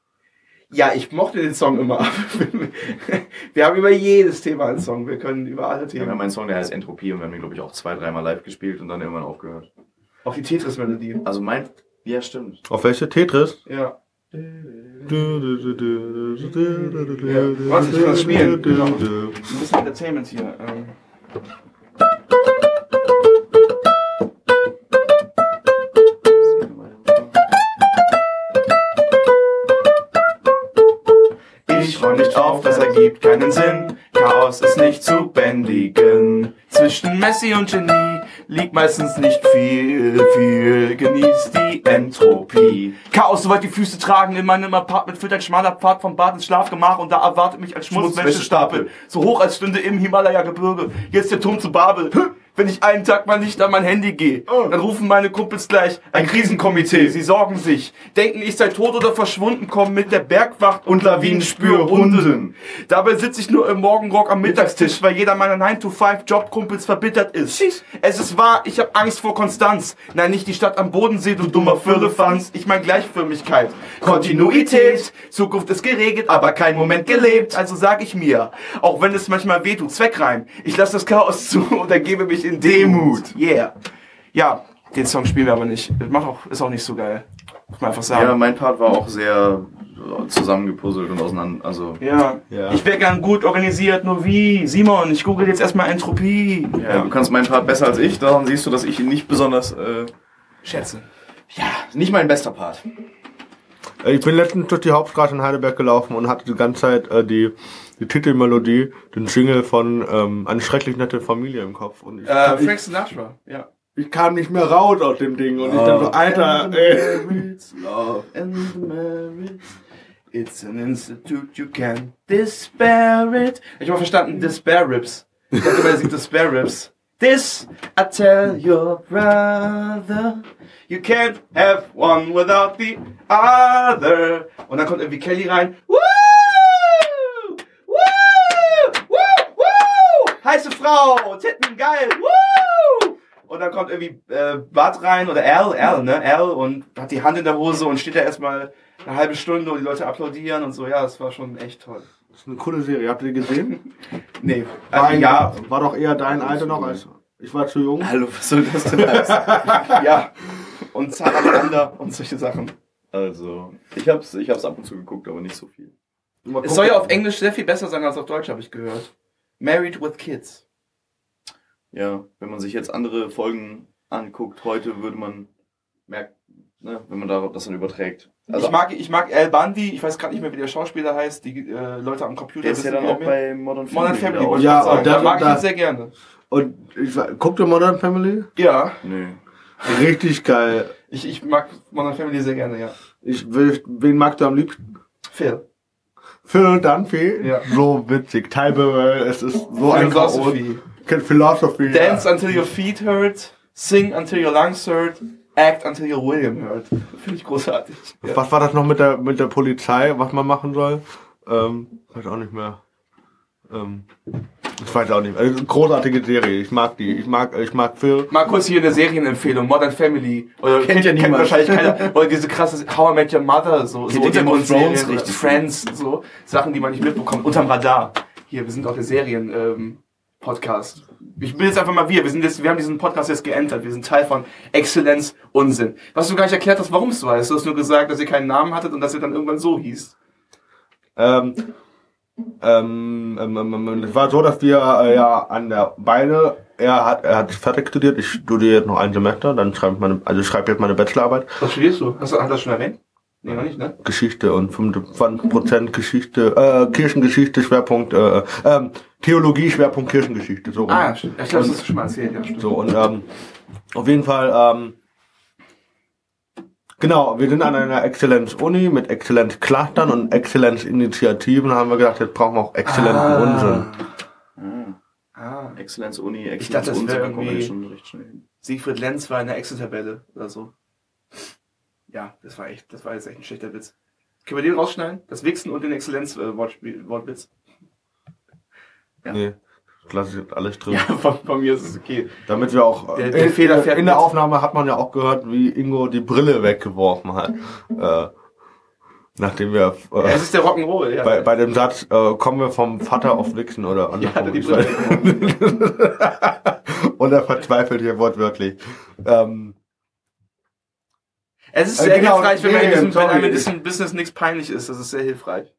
Ja, ich mochte den Song immer. [LAUGHS] wir haben über jedes Thema einen Song. Wir können über alle Wir haben Themen. einen Song, der heißt Entropie und wir haben den, glaube ich, auch zwei, dreimal live gespielt und dann irgendwann aufgehört. Auch die Tetris-Melodie. Also mein, ja stimmt. Auf welche? Tetris? Ja. Ja, warte, ich kann das spielen. Genau. Ein bisschen Entertainment hier. Ähm. Ich räum nicht auf, das ergibt keinen Sinn. Chaos ist nicht zu bändigen. Zwischen Messi und Genie liegt meistens nicht viel, viel. Genießt die Entropie. Chaos, soweit die Füße tragen. In meinem Apartment führt ein schmaler Pfad vom Bad ins Schlafgemach und da erwartet mich ein Schmutzwäschestapel. So hoch als stünde im Himalaya-Gebirge. Jetzt der Turm zu Babel. Wenn ich einen Tag mal nicht an mein Handy gehe, dann rufen meine Kumpels gleich ein Krisenkomitee. Sie sorgen sich, denken, ich sei tot oder verschwunden, kommen mit der Bergwacht und Lawinenspürhunden. Dabei sitze ich nur im Morgenrock am Mittagstisch, weil jeder meiner 9-to-5-Jobkumpels verbittert ist. Es ist wahr, ich habe Angst vor Konstanz. Nein, nicht die Stadt am Bodensee, du dummer Firlefanz. Ich mein Gleichförmigkeit. Kontinuität. Zukunft ist geregelt, aber kein Moment gelebt. Also sag ich mir, auch wenn es manchmal wehtut, Zweckreim. Ich lasse das Chaos zu [LAUGHS] und ergebe mich in Demut. Yeah. Ja, den Song spielen wir aber nicht. Das macht auch, ist auch nicht so geil. Muss man einfach Ja, sagen. mein Part war auch sehr zusammengepuzzelt und auseinander. Also, Ja. Ja. Ich wäre gern gut organisiert, nur wie? Simon, ich google jetzt erstmal Entropie. ja, du kannst meinen Part besser als ich. Daran siehst du, dass ich ihn nicht besonders. Äh, Schätze. ja, nicht mein bester Part. Äh, Ich bin letztens durch die Hauptstraße in Heidelberg gelaufen und hatte die ganze Zeit äh, die, die Titelmelodie, den Jingle von ähm, Eine schrecklich nette Familie im Kopf. Und ich, Äh, Frank Sinatra, ja. ich kam nicht mehr raus aus dem Ding und ich dachte so, Alter, ey. Love and the. It's an institute you can despair it. Ich habe verstanden, Despair Rips. Ich dachte er singt Despair Rips. This, I tell your brother, you can't have one without the other. Und dann kommt irgendwie Kelly rein. Woo! Woo! Woo! Heiße Frau, Titten, geil. Woo! Und dann kommt irgendwie äh, Bart rein oder Al, Al, ne? Al und hat die Hand in der Hose und steht da erstmal eine halbe Stunde und die Leute applaudieren und so. Ja, das war schon echt toll. Das ist eine coole Serie. Habt ihr die gesehen? [LAUGHS] Nee, War, also, ein- ja, war doch eher dein Alter noch als ich war zu jung. Hallo, was soll das denn heißen? [LAUGHS] ja. Und Salamander und solche Sachen. also, ich hab's, ich hab's ab und zu geguckt, aber nicht so viel. Es soll ja auf Englisch sehr viel besser sein als auf Deutsch, habe ich gehört. Married with Kids. Ja, wenn man sich jetzt andere Folgen anguckt, heute würde man merken, ne, wenn man darauf das dann überträgt. Also, ich mag, ich mag Al Bundy, ich weiß gerade nicht mehr, wie der Schauspieler heißt, die äh, Leute am Computer. der ist ja dann auch mehr. bei Modern Family. Modern Family, ich Ja, sagen. und da- da mag ich da- ihn sehr gerne. Und ich, guckt ihr Modern Family? Ja, Nö. Richtig geil. ich, ich mag Modern Family sehr gerne, ja. Ich will, wen magst du am liebsten? Phil. Phil Dunphy. Ja. So witzig. Ty Burrell, es ist so ein Philosophy. Philosophy. Dance until your feet hurt, sing until your lungs hurt, act until your William hurt. Finde ich großartig. Was war das noch mit der, mit der Polizei, was man machen soll? Ähm, weiß auch nicht mehr. Ähm, ich weiß auch nicht. Also, großartige Serie. Ich mag die. Ich mag, ich mag Phil. Mal kurz hier eine Serienempfehlung, Modern Family. Oder Kennt ja niemand. wahrscheinlich keiner. Oder diese krasse How I Met Your Mother, so, so Kennt ihr Game of Untergrundserien, Thrones richtig Friends, so Sachen, die man nicht mitbekommt. Unterm Radar. Hier, wir sind auch der Serien, ähm, Podcast. Ich bin jetzt einfach mal wir. Wir sind jetzt, wir haben diesen Podcast jetzt geentert. Wir sind Teil von Exzellenz Unsinn. Was du gar nicht erklärt hast, warum es so heißt. Du hast nur gesagt, dass ihr keinen Namen hattet und dass ihr dann irgendwann so hieß. Ähm, ähm, ähm, ähm, ähm, es war so, dass wir äh, ja an der beide, er hat, er hat fertig studiert, ich studiere jetzt noch ein Semester, dann schreibe ich meine, also ich schreibe jetzt meine Bachelorarbeit, Was studierst du? Hast du, hat das schon erwähnt? Nee, noch nicht, ne? Geschichte und 25% Geschichte, äh, Kirchengeschichte, Schwerpunkt, äh, ähm, Theologie, Schwerpunkt Kirchengeschichte, so. Ah, ja, stimmt. Ich glaube, das hast du schon mal erzählt, ja, stimmt. So, und ähm, auf jeden Fall, ähm, Genau, wir sind an einer Exzellenz-Uni mit Exzellenz-Clustern und Exzellenz-Initiativen. haben wir gedacht, jetzt brauchen wir auch exzellenten Unsinn. Ah. Exzellenz Uni, Ich dachte, das wäre irgendwie- schon recht schnell hin. Siegfried Lenz war in der Excel-Tabelle oder so. Ja, das war echt, das war jetzt echt ein schlechter Witz. Können wir den rausschneiden? Das Wichsen und den Exzellenz-Wortwitz. Ja. Nee, das lasse ich alles drin. Ja, von, von mir ist es okay. Damit wir auch. Der- äh, der in, Fehler fährt in der. Aufnahme hat man ja auch gehört, wie Ingo die Brille weggeworfen hat. [LAUGHS] Äh, nachdem wir Ja, äh, es ist der Rock'n'Roll, ja. bei, bei dem Satz äh, kommen wir vom Vater auf Wichsen oder [LAUGHS] ja, er andersrum. weiß- Und er verzweifelt hier wortwörtlich. Ähm, Es ist Äh, sehr genau, hilfreich, wenn, man in diesem, wenn einem in diesem Business nichts peinlich ist. Das ist sehr hilfreich.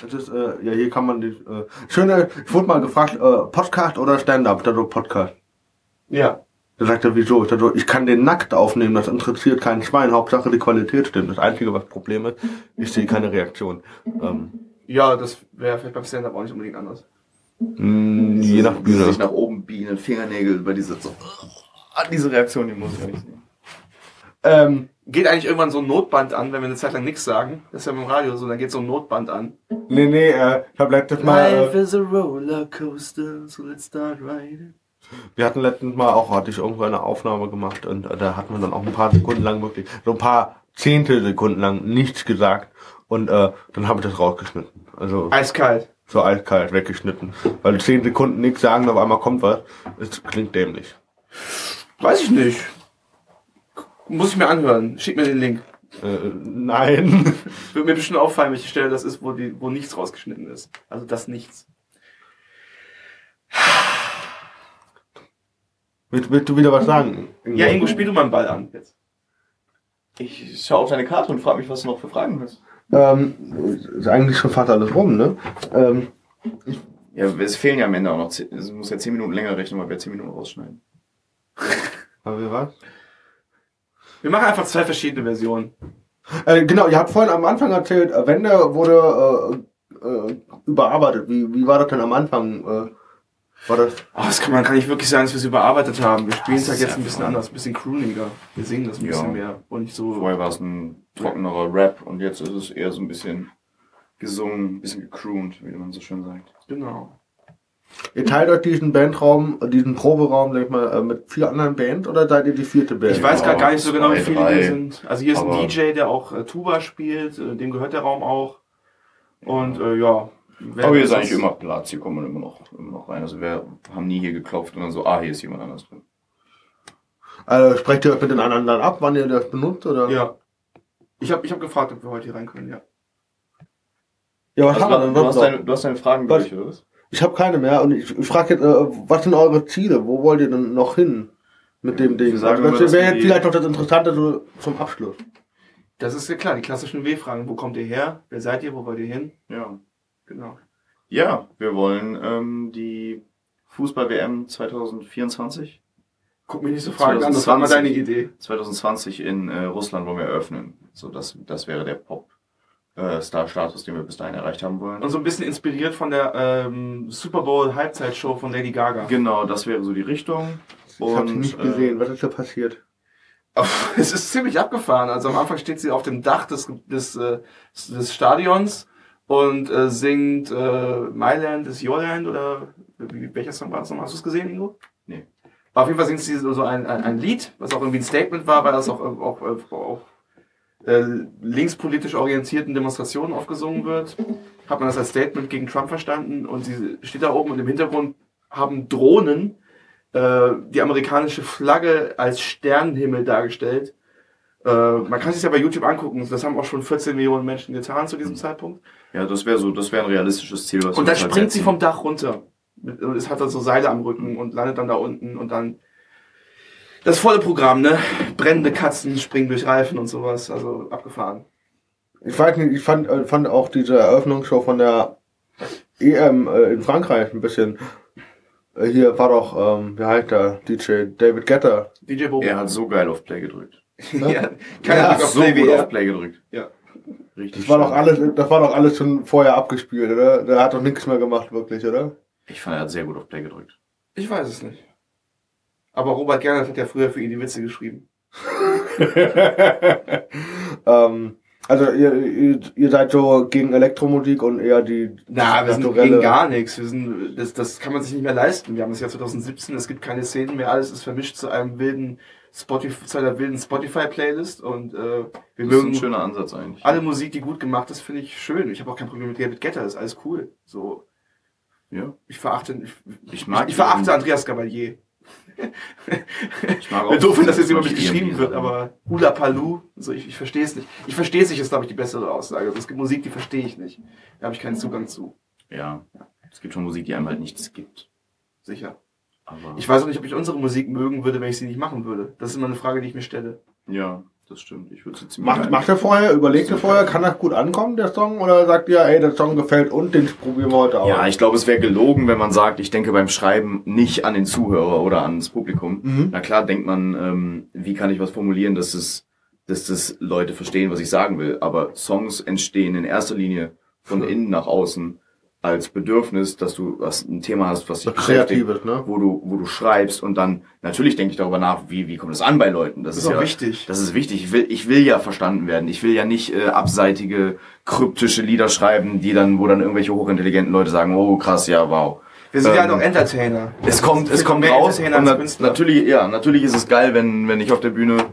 Das ist, äh, ja, hier kann man die. Äh, schöne, ich wurde mal gefragt, äh, Podcast oder Stand-up? Da so Podcast. Ja. Da sagt er, wieso? Ich, dachte, ich kann den nackt aufnehmen, das interessiert keinen Schwein. Hauptsache die Qualität stimmt. Das Einzige, was Problem ist, ich sehe keine Reaktion. Ähm, Ja, das wäre vielleicht beim Stand-Up auch nicht unbedingt anders. mh, je nach Bühne. Sich nach oben bienen, Fingernägel, bei dieser so. Ah, diese Reaktion, die muss ich ja nicht sehen. Ähm, Geht eigentlich irgendwann so ein Notband an, wenn wir eine Zeit lang nichts sagen. Das ist ja beim Radio so, dann geht so ein Notband an. nee, nee, äh, ich habe letztes Mal, äh, is a rollercoaster, so let's start riding. wir hatten letztens Mal auch, hatte ich irgendwo eine Aufnahme gemacht und äh, da hat man dann auch ein paar Sekunden lang wirklich, so ein paar Zehntelsekunden lang nichts gesagt und äh, dann habe ich das rausgeschnitten. Also Eiskalt. so eiskalt weggeschnitten. Weil zehn Sekunden nichts sagen, auf einmal kommt was. Es klingt dämlich. Weiß ich nicht. Muss ich mir anhören. Schick mir den Link. Äh, nein. [LAUGHS] Wird mir bestimmt auffallen, welche Stelle das ist, wo, die, wo nichts rausgeschnitten ist. Also das Nichts. Willst, willst du wieder was sagen? Ja, Ingo, spiel du mal einen Ball an jetzt. Ich schaue auf deine Karte und frage mich, was du noch für Fragen hast. Ähm, ist eigentlich schon fast alles rum, ne? Ähm, Ja, es fehlen ja am Ende auch noch 10, es muss ja 10 Minuten länger rechnen, weil wir 10 Minuten rausschneiden. haben wir was? Wir machen einfach zwei verschiedene Versionen. Äh, genau, ihr habt vorhin am Anfang erzählt, äh, Wende wurde äh, äh, überarbeitet. Wie, wie war das denn am Anfang? Äh, war das? Oh, das kann man kann nicht wirklich sagen, dass wir es überarbeitet haben. Wir spielen es halt jetzt ein bisschen anders, ein bisschen crooniger. Wir singen das ein Ja. bisschen mehr und nicht so. Vorher war es ein trockenerer Rap und jetzt ist es eher so ein bisschen gesungen, ein bisschen gecrooned, wie man so schön sagt. Genau. Ihr teilt euch diesen Bandraum, diesen Proberaum, sag ich mal, äh, mit vier anderen Bands oder seid ihr die vierte Band? Ich weiß Ja, gerade gar nicht so genau, wie viele drei. wir sind. Also hier ist ein Aber- DJ, der auch äh, Tuba spielt, äh, dem gehört der Raum auch. Und äh, ja. Aber hier ist eigentlich immer Platz, hier kommt man immer noch, immer noch rein. Also wir haben nie hier geklopft und dann so, ah, hier ist jemand anders drin. Also sprecht ihr euch mit den anderen dann ab, wann ihr das benutzt? Oder? Ja. Ich habe ich hab gefragt, ob wir heute hier rein können, ja. Ja, was Also, haben wir du, denn du, hast noch? deine, du hast deine Fragen Was? durch, oder was? Ich habe keine mehr und ich, ich frage jetzt, äh, was sind eure Ziele? Wo wollt ihr denn noch hin mit dem Ding? sagen Also, wir, das wäre jetzt vielleicht noch das Interessante so zum Abschluss. Das ist ja klar, die klassischen W-Fragen. Wo kommt ihr her? Wer seid ihr? Wo wollt ihr hin? Ja. Genau. Ja, wir wollen ähm, die Fußball-WM 2024, Guck mich nicht so fragen an, das war mal 2020. deine Idee. 2020 in äh, Russland wollen wir eröffnen. So, das, das wäre der Pop-Star-Status, den wir bis dahin erreicht haben wollen. Und so ein bisschen inspiriert von der ähm, Super Bowl Halbzeitshow von Lady Gaga. Genau, das wäre so die Richtung. Ich habe Und, nicht äh, gesehen. Was ist da passiert? [LAUGHS] Es ist ziemlich abgefahren. Also am Anfang steht sie auf dem Dach des, des, äh, des Stadions und äh, singt äh, My Land is Your Land oder wie, welcher Song war das nochmal? Hast du es gesehen, Ingo? Nee. Aber auf jeden Fall singt sie so ein, ein, ein Lied, was auch irgendwie ein Statement war, weil das auch, äh, auch, auch, auch äh, linkspolitisch orientierten Demonstrationen aufgesungen wird. Hat man das als Statement gegen Trump verstanden und sie steht da oben und im Hintergrund haben Drohnen äh, die amerikanische Flagge als Sternenhimmel dargestellt. Äh, man kann sich ja bei YouTube angucken. Das haben auch schon 14 Millionen Menschen getan zu diesem Zeitpunkt. Ja, das wäre so, das wäre ein realistisches Ziel. Und dann springt sie vom Dach runter. Und es hat dann so Seile am Rücken und landet dann da unten und dann das volle Programm, ne? Brennende Katzen springen durch Reifen und sowas. Also abgefahren. Ich weiß nicht, ich fand, äh, fand auch diese Eröffnungsshow von der EM äh, in Frankreich ein bisschen. Äh, hier war doch, ähm, wie heißt der, DJ David Getter. DJ Bobo. Er hat so geil auf Play gedrückt. [LAUGHS] ja, keiner Ja, auf so Play gut auf Play gedrückt. Ja. Richtig. Das war doch alles, das war doch alles schon vorher abgespielt, oder? Der hat doch nichts mehr gemacht, wirklich, oder? Ich fand, er hat sehr gut auf Play gedrückt. Ich weiß es nicht. Aber Robert Gernert hat ja früher für ihn die Witze geschrieben. [LAUGHS] ähm, also ihr, ihr, ihr seid so gegen Elektromusik und eher die Na, wir sind gegen gar nichts. Wir sind, das, das kann man sich nicht mehr leisten. Wir haben das Jahr 2017, es gibt keine Szenen mehr, alles ist vermischt zu einem wilden Spotify, zu einer wilden Spotify-Playlist und äh, wir Das ist mögen ein schöner Ansatz eigentlich. alle Musik, die gut gemacht ist, finde ich schön. Ich habe auch kein Problem mit David Guetta, ist alles cool. So, Ja. ich verachte, ich, Ich mag ich verachte die- Andreas Gabalier. Ich mag Wäre doof, wenn das jetzt über mich geschrieben wird, Sachen. aber Hula Palu, also ich, ich verstehe es nicht. Ich verstehe es nicht, ist glaube ich die bessere Aussage. Also es gibt Musik, die verstehe ich nicht. Da habe ich keinen Zugang zu. Ja. Es gibt schon Musik, die einem halt nichts gibt. Sicher. Aber Ich weiß auch nicht, ob ich unsere Musik mögen würde, wenn ich sie nicht machen würde. Das ist immer eine Frage, die ich mir stelle. ja, das stimmt. Ich würde ziemlich Macht, macht ihr vorher, überlegt ihr vorher, kann das gut ankommen, der Song? Oder sagt ihr, ey, der Song gefällt und den probieren wir heute auch? Ja, ich glaube, es wäre gelogen, wenn man sagt, ich denke beim Schreiben nicht an den Zuhörer oder ans Publikum. Mhm. Na klar denkt man, ähm, wie kann ich was formulieren, dass es, dass das Leute verstehen, was ich sagen will. Aber Songs entstehen in erster Linie von innen nach außen als Bedürfnis, dass du was ein Thema hast, was dich Kreatives, ne? wo du, wo du schreibst und dann natürlich denke ich darüber nach, wie, wie kommt es an bei Leuten. Das, Das ist ja wichtig. Das ist wichtig. Ich will, ich will ja verstanden werden. Ich will ja nicht äh, abseitige, kryptische Lieder schreiben, die dann, wo dann irgendwelche hochintelligenten Leute sagen, oh krass, ja, wow. Wir sind ja Ähm, halt auch Entertainer. Es kommt, es kommt raus. Und na, natürlich, ja, natürlich ist es geil, wenn, wenn ich auf der Bühne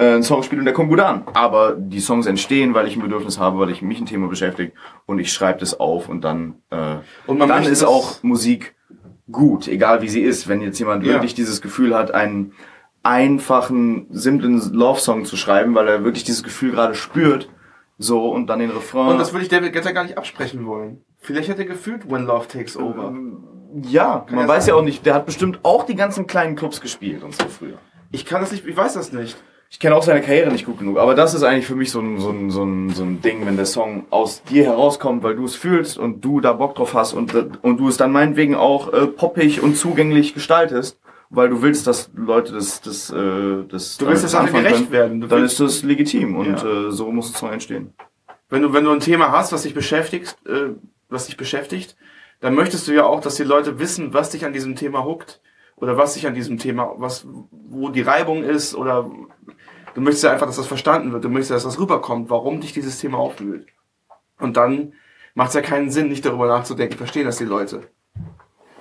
äh, einen Song spiele und der kommt gut an. Aber die Songs entstehen, weil ich ein Bedürfnis habe, weil ich mich ein Thema beschäftigt und ich schreibe das auf und dann, äh, Und man dann ist auch Musik gut, egal wie sie ist. Wenn jetzt jemand Ja. wirklich dieses Gefühl hat, einen einfachen, simplen Love-Song zu schreiben, weil er wirklich dieses Gefühl gerade spürt, so und dann den Refrain. Und das würde ich David Guetta gar nicht absprechen wollen. Vielleicht hätte er gefühlt When Love Takes Over. ja, man ja weiß sein. ja auch nicht, der hat bestimmt auch die ganzen kleinen Clubs gespielt und so früher. Ich kann das nicht, ich weiß das nicht. Ich kenne auch seine Karriere nicht gut genug, aber das ist eigentlich für mich so ein, so ein, so ein, so ein Ding, wenn der Song aus dir herauskommt, weil du es fühlst und du da Bock drauf hast und, und du es dann meinetwegen auch äh, poppig und zugänglich gestaltest, weil du willst, dass Leute das, das, äh, das Du willst, dass alle gerecht können, werden. Du dann ist das legitim und Ja. äh, so muss ein Song entstehen. wenn du, wenn du ein Thema hast, was dich beschäftigt, äh, was dich beschäftigt, dann möchtest du ja auch, dass die Leute wissen, was dich an diesem Thema huckt. Oder was dich an diesem Thema, was, wo die Reibung ist, oder du möchtest ja einfach, dass das verstanden wird. Du möchtest, dass das rüberkommt, warum dich dieses Thema aufwühlt. Und dann macht es ja keinen Sinn, nicht darüber nachzudenken, verstehen das die Leute.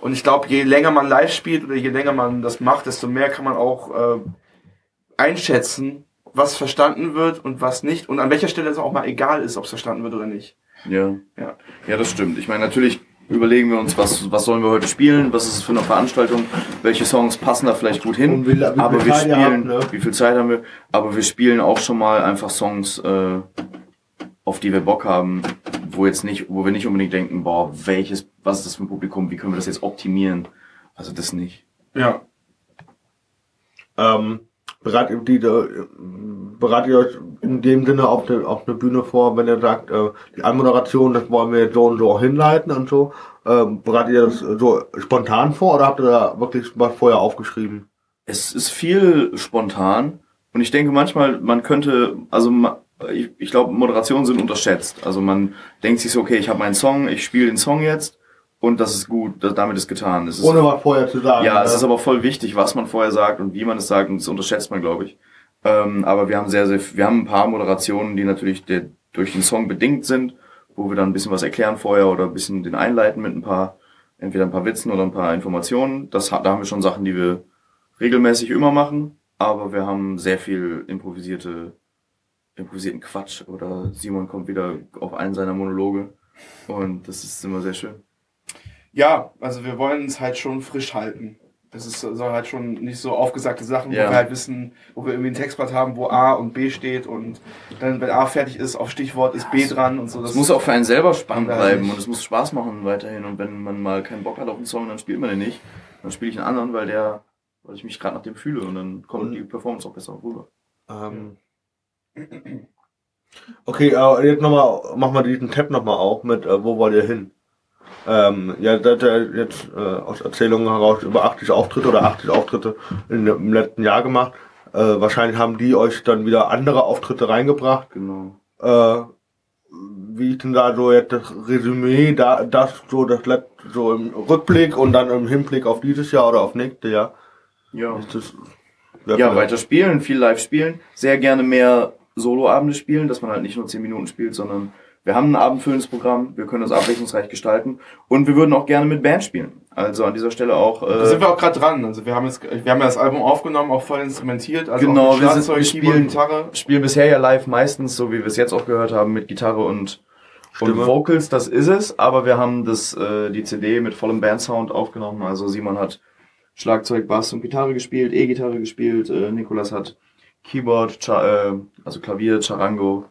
Und ich glaube, je länger man live spielt oder je länger man das macht, desto mehr kann man auch äh, einschätzen, was verstanden wird und was nicht. Und an welcher Stelle es auch mal egal ist, ob es verstanden wird oder nicht. Ja. Ja. Ja, das stimmt. Ich meine, natürlich überlegen wir uns, was, was sollen wir heute spielen, was ist es für eine Veranstaltung, welche Songs passen da vielleicht gut hin. Wie- aber wir spielen, habt, ne? wie viel Zeit haben wir, aber wir spielen auch schon mal einfach Songs, äh, auf die wir Bock haben, wo jetzt nicht, wo wir nicht unbedingt denken, boah, welches, was ist das für ein Publikum, wie können wir das jetzt optimieren? Also das nicht. Ja. Ähm, bereitet, ihr die, äh, bereitet euch in dem Sinne auf eine, auf eine Bühne vor, wenn ihr sagt, äh, die Anmoderation, das wollen wir jetzt so und so hinleiten und so, ähm, bereitet ihr das so spontan vor oder habt ihr da wirklich was vorher aufgeschrieben? Es ist viel spontan und ich denke manchmal, man könnte, also ich, ich glaube, Moderationen sind unterschätzt. Also man denkt sich so, okay, ich habe meinen Song, ich spiele den Song jetzt und das ist gut, das, damit ist getan. Es ist, Ohne was vorher zu sagen. ja, es ne? ist aber voll wichtig, was man vorher sagt und wie man es sagt und das unterschätzt man, glaube ich. Ähm, aber wir haben sehr, sehr, wir haben ein paar Moderationen, die natürlich der, durch den Song bedingt sind, wo wir dann ein bisschen was erklären vorher oder ein bisschen den einleiten mit ein paar, entweder ein paar Witzen oder ein paar Informationen. Das, da haben wir schon Sachen, die wir regelmäßig immer machen, aber wir haben sehr viel improvisierte, improvisierten Quatsch oder Simon kommt wieder auf einen seiner Monologe und das ist immer sehr schön. Ja, also wir wollen es halt schon frisch halten. Das ist, soll halt schon nicht so aufgesagte Sachen, Ja. wo wir halt wissen, wo wir irgendwie ein Textblatt haben, wo A und B steht und dann, wenn A fertig ist, auf Stichwort ist B dran und so. Es muss auch für einen selber spannend bleiben nicht. und es muss Spaß machen weiterhin. Und wenn man mal keinen Bock hat auf einen Song, dann spielt man den nicht. Dann spiele ich einen anderen, weil der, weil ich mich gerade nach dem fühle und dann kommt Und- die Performance auch besser rüber. Ähm. Okay, aber jetzt nochmal, mach mal diesen Tab nochmal auf mit, äh, wo wollt ihr hin? Ähm, ja, da hat er jetzt äh, aus Erzählungen heraus über 80 Auftritte oder 80 Auftritte in, im letzten Jahr gemacht. Äh, wahrscheinlich haben die euch dann wieder andere Auftritte reingebracht. Genau. Äh, wie ist denn da so jetzt das Resümee, da, das so das Let so im Rückblick und dann im Hinblick auf dieses Jahr oder auf nächstes Jahr? Ja. Ist das, Ja, weiter spielen, viel live spielen, sehr gerne mehr Soloabende spielen, dass man halt nicht nur 10 Minuten spielt, sondern wir haben ein abendfüllendes Programm, wir können das abwechslungsreich gestalten und wir würden auch gerne mit Band spielen. Also an dieser Stelle auch Da sind äh, wir auch gerade dran. Also wir haben jetzt, wir haben ja das Album aufgenommen, auch voll instrumentiert. Also Genau, wir sind- wir spielen- Gitarre. spielen bisher ja live meistens, so wie wir es jetzt auch gehört haben, mit Gitarre und, und. Vocals, das ist es, aber wir haben das, äh, die CD mit vollem Bandsound aufgenommen. Also Simon hat Schlagzeug, Bass und Gitarre gespielt, E-Gitarre gespielt, äh, Nikolas hat Keyboard, Cha äh, also Klavier, Charango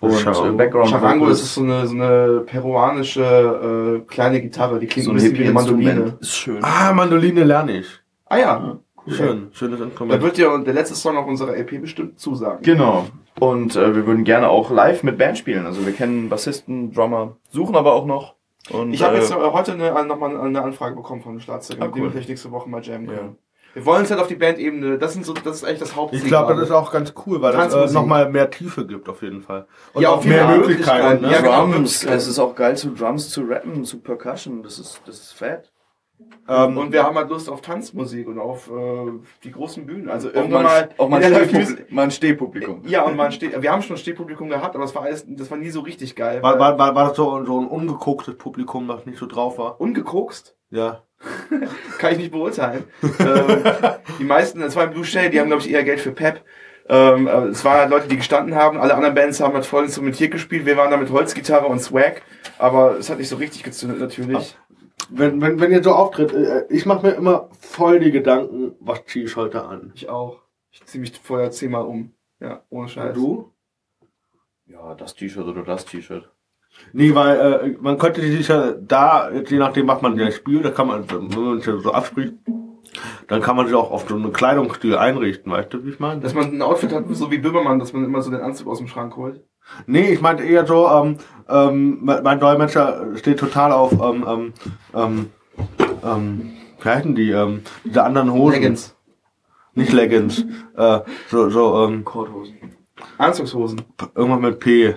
und Charango. äh, Background Charango ist so eine, so eine peruanische äh, kleine Gitarre, die klingt so ein bisschen wie eine Mandoline. Ist schön. Ah, Mandoline lerne ich. Ah ja, Schön, schönes da Instrument. wird ja der letzte Song auf unserer LP bestimmt zusagen. Genau. Und äh, wir würden gerne auch live mit Band spielen. Also wir kennen Bassisten, Drummer, suchen aber auch noch. Und, Ich habe äh, jetzt äh, heute eine, nochmal eine Anfrage bekommen von einem Schlagzeuger, Ah, mit dem cool. wir vielleicht nächste Woche mal jammen Ja. Wir wollen es halt auf die Bandebene, das sind so, das ist eigentlich das Hauptziel. Ich glaube, das ist auch ganz cool, weil das äh, nochmal mehr Tiefe gibt auf jeden Fall. Und Ja, auch mehr Möglichkeiten. Möglichkeiten, Ne? ja, genau. Drums, es ist auch geil zu Drums zu rappen, zu Percussion, das ist, das ist fett. Ähm, Und wir haben halt Lust auf Tanzmusik und auf äh, die großen Bühnen. Also irgendwann mal, mal, auch mal, der Stehpublikum, mal ein. Ja, und man steht, wir haben schon ein Stehpublikum gehabt, aber das war alles, das war nie so richtig geil. war, weil- war, war, war das so, so ein ungegucktes Publikum, das nicht so drauf war? Ungekokst? Ja. [LAUGHS] Kann ich nicht beurteilen. ähm, die meisten, das war im Blue Shade, die haben, glaube ich, eher Geld für Pep. Ähm, äh, es waren halt Leute, die gestanden haben. Alle anderen Bands haben halt voll instrumentiert gespielt. Wir waren da mit Holzgitarre und Swag. Aber es hat nicht so richtig gezündet, natürlich. Wenn, wenn, wenn ihr so auftritt, äh, ich mache mir immer voll die Gedanken, was zieh ich heute an? Ich auch. Ich ziehe mich vorher zehnmal um. Ja, ohne Scheiß. Du? Ja, das T-Shirt oder das T-Shirt. Nee, weil äh, man könnte sich ja da, je nachdem, was man ja spielt, da kann man, wenn man sich so abspricht, dann kann man sich auch auf so einen Kleidungsstil einrichten, weißt du, wie ich meine? Dass man ein Outfit hat, so wie Böhmermann, dass man immer so den Anzug aus dem Schrank holt. Nee, ich meinte eher so, ähm, ähm, mein mein Dolmetscher steht total auf, ähm, ähm, ähm, ähm, wie heißen die, ähm, diese anderen Hosen. Leggings. Nicht Leggings, äh, so, so, ähm, Korthosen. Anzugshosen. irgendwas mit P, äh,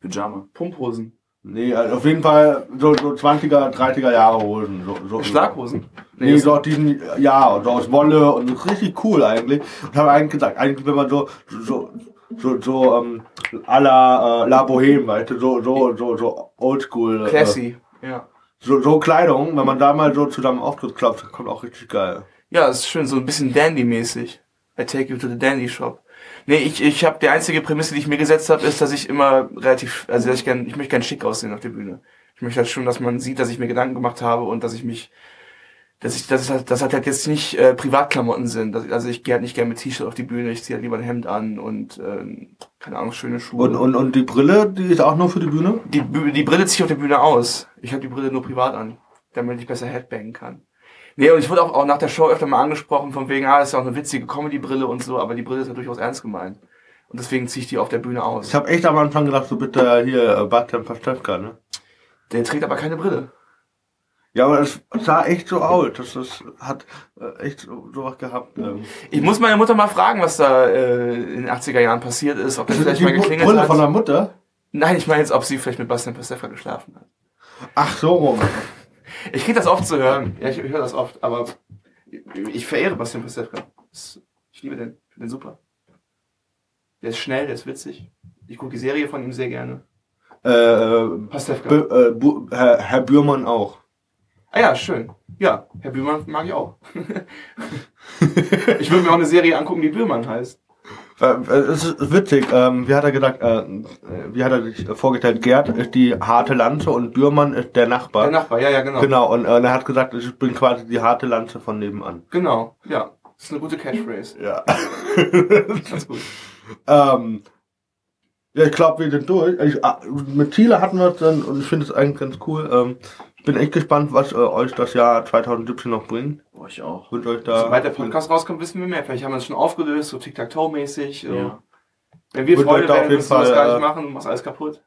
Pyjama. Pumphosen. nee, also auf jeden Fall so, so 20er, 30er Jahre Hosen, so, so. Schlaghosen. Nee, das- so aus diesen, ja, so aus Wolle und ist richtig cool eigentlich. Und habe eigentlich gesagt, eigentlich wenn man so, so, so, so, ähm, à la, äh, La Boheme, weißt du, so, so, so, so oldschool. Äh, Classy. Ja. so, so Kleidung, wenn man da mal so zusammen Auftritt klappt, kommt auch richtig geil. Ja, ist schön, so ein bisschen Dandy-mäßig. I take you to the Dandy Shop. Nee, ich, ich habe die einzige Prämisse, die ich mir gesetzt habe, ist, dass ich immer relativ, also dass ich gern, ich möchte gern schick aussehen auf der Bühne. Ich möchte halt schon, dass man sieht, dass ich mir Gedanken gemacht habe und dass ich mich, dass ich, dass halt, dass halt jetzt nicht äh, Privatklamotten sind. Dass, also ich gehe halt nicht gern mit T-Shirt auf die Bühne, ich ziehe halt lieber ein Hemd an und äh, keine Ahnung, schöne Schuhe. Und, und, und die Brille, die ist auch nur für die Bühne? die, die Brille ziehe ich auf der Bühne aus. Ich habe die Brille nur privat an, damit ich besser Headbangen kann. Nee, und ich wurde auch, auch nach der Show öfter mal angesprochen, von wegen, ah, das ist ja auch eine witzige Comedy-Brille und so, aber die Brille ist ja durchaus ernst gemeint. Und deswegen ziehe ich die auf der Bühne aus. Ich habe echt am Anfang gedacht, so bitte hier, äh, Bastian Pastewka, ne? Der trägt aber keine Brille. Ja, aber es sah echt so aus. Das, das hat äh, echt so, sowas gehabt. Ähm. Ich muss meine Mutter mal fragen, was da äh, in den 80er Jahren passiert ist, ob Das ist vielleicht mal geklingelt Brille hat. von der Mutter? Nein, ich meine jetzt, ob sie vielleicht mit Bastian Pastewka geschlafen hat. Ach, so rum. Ich krieg das oft zu hören. Ja, ich, ich höre das oft, aber ich verehre Bastian Pastewka. Ich liebe den. Ich finde den super. Der ist schnell, der ist witzig. Ich gucke die Serie von ihm sehr gerne. Äh, äh, Pastewka. B äh, Herr, Herr Bührmann auch. ah ja, schön. Ja, Herr Bührmann mag ich auch. [LAUGHS] ich würde mir auch eine Serie angucken, die Bührmann heißt. Äh, äh, Es ist witzig, ähm, wie hat er gesagt, äh, äh, wie hat er sich vorgestellt, Gerd ist die harte Lanze und Bührmann ist der Nachbar. Der Nachbar, ja, ja, genau. Genau, und äh, er hat gesagt, ich bin quasi die harte Lanze von nebenan. Genau, ja. Das ist eine gute Catchphrase. Ja. [LAUGHS] Ganz gut. ähm, ja, ich glaube, wir sind durch. Ich, ah, mit Ziele hatten wir es dann und ich finde es eigentlich ganz cool. Ähm, ich bin echt gespannt, was äh, euch das Jahr 2017 noch bringt. Boah, ich auch. Wünsche euch da. Sobald der Podcast rauskommt, wissen wir mehr. Vielleicht haben wir es schon aufgelöst, so Tic-Tac-Toe-mäßig. So. Ja. Wenn wir Wird Freude euch da auf werden, jeden müssen wir das Fall, gar äh, nicht machen, du machst alles kaputt.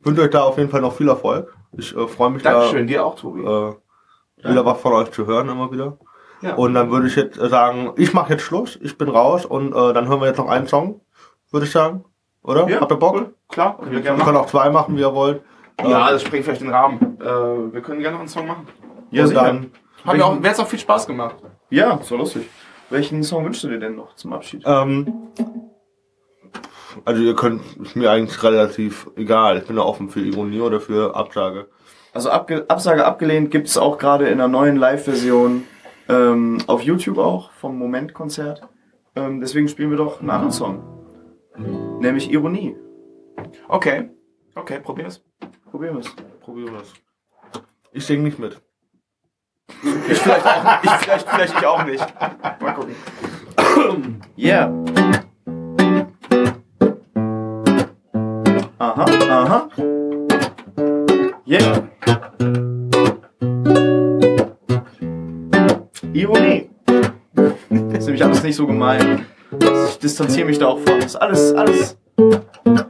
wünsche euch da auf jeden Fall noch viel Erfolg. Ich äh, freue mich Dankeschön, dir auch, Tobi. da äh, wieder was von euch zu hören immer wieder. ja. Und dann würde ich jetzt äh, sagen, ich mache jetzt Schluss, ich bin raus und äh, dann hören wir jetzt noch einen Song, würde ich sagen. Oder? Ja, Habt ihr Bock? cool. Klar, können wir gerne können machen. auch zwei machen, wie ihr wollt. Ja, Äh, das sprengt vielleicht den Rahmen. Äh, wir können gerne noch einen Song machen. Ja, und sicher. dann Haben wir auch, mir hat's auch viel Spaß gemacht. Ja, so lustig. Welchen Song wünschst du dir denn noch zum Abschied? Ähm, also ihr könnt, ist mir eigentlich relativ egal. Ich bin da offen für Ironie oder für Absage. Also Abge Absage abgelehnt gibt's auch gerade in einer neuen Live-Version ähm, auf YouTube auch vom Moment-Konzert. Ähm, deswegen spielen wir doch einen anderen Song. Nämlich Ironie. Okay. Okay, probier's. Probieren wir's. Probieren wir's. Ich singe nicht mit. Ich vielleicht auch, ich, vielleicht, vielleicht ich auch nicht. Mal gucken. Yeah. Aha, aha. Yeah. Ironie. Das ist nämlich alles nicht so gemein. Ich distanziere mich da auch von. Das ist alles, alles,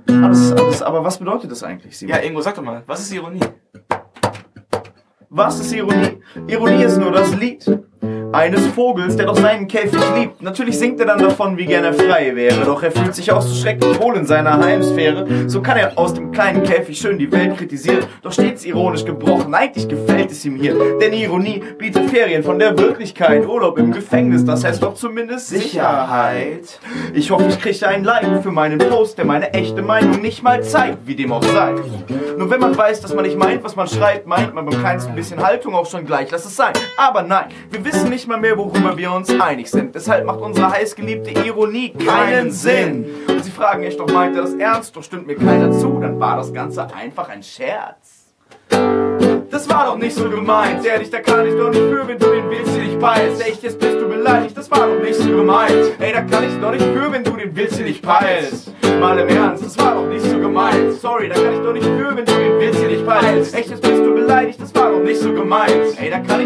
alles, alles. Aber was bedeutet das eigentlich, Simon? Ja, Ingo, sag doch mal, was ist Ironie? Was ist Ironie? Ironie ist nur das Lied eines Vogels, der doch seinen Käfig liebt. Natürlich singt er dann davon, wie gern er frei wäre, doch er fühlt sich auch so schrecklich wohl in seiner Heimsphäre. So kann er aus dem kleinen Käfig schön die Welt kritisieren, doch stets ironisch gebrochen. Eigentlich gefällt es ihm hier, denn Ironie bietet Ferien von der Wirklichkeit. Urlaub im Gefängnis, das heißt doch zumindest Sicherheit. Ich hoffe, ich kriege ein Like für meinen Post, der meine echte Meinung nicht mal zeigt, wie dem auch sei. Nur wenn man weiß, dass man nicht meint, was man schreibt, meint man beim kleinsten bisschen Haltung auch schon gleich. Lass es sein. Aber nein, wir wissen nicht mal mehr, worüber wir uns einig sind. Deshalb macht unsere heißgeliebte Ironie keinen Sinn. Und sie fragen echt, doch meint er das ernst? Doch stimmt mir keiner zu, dann war das Ganze einfach ein Scherz. Das war doch nicht so gemeint, ehrlich, da kann ich doch nicht für, wenn du den Willst hier nicht peilst. Echt, jetzt bist du beleidigt, das war doch nicht so gemeint. Ey, da kann ich doch nicht für, wenn du den Willst hier nicht peilst. Mal im Ernst, das war doch nicht so gemeint. Sorry, da kann ich doch nicht für, wenn du den Witz hier nicht peilst. Echt, jetzt bist du beleidigt, das war doch nicht so gemeint. Ey, da kann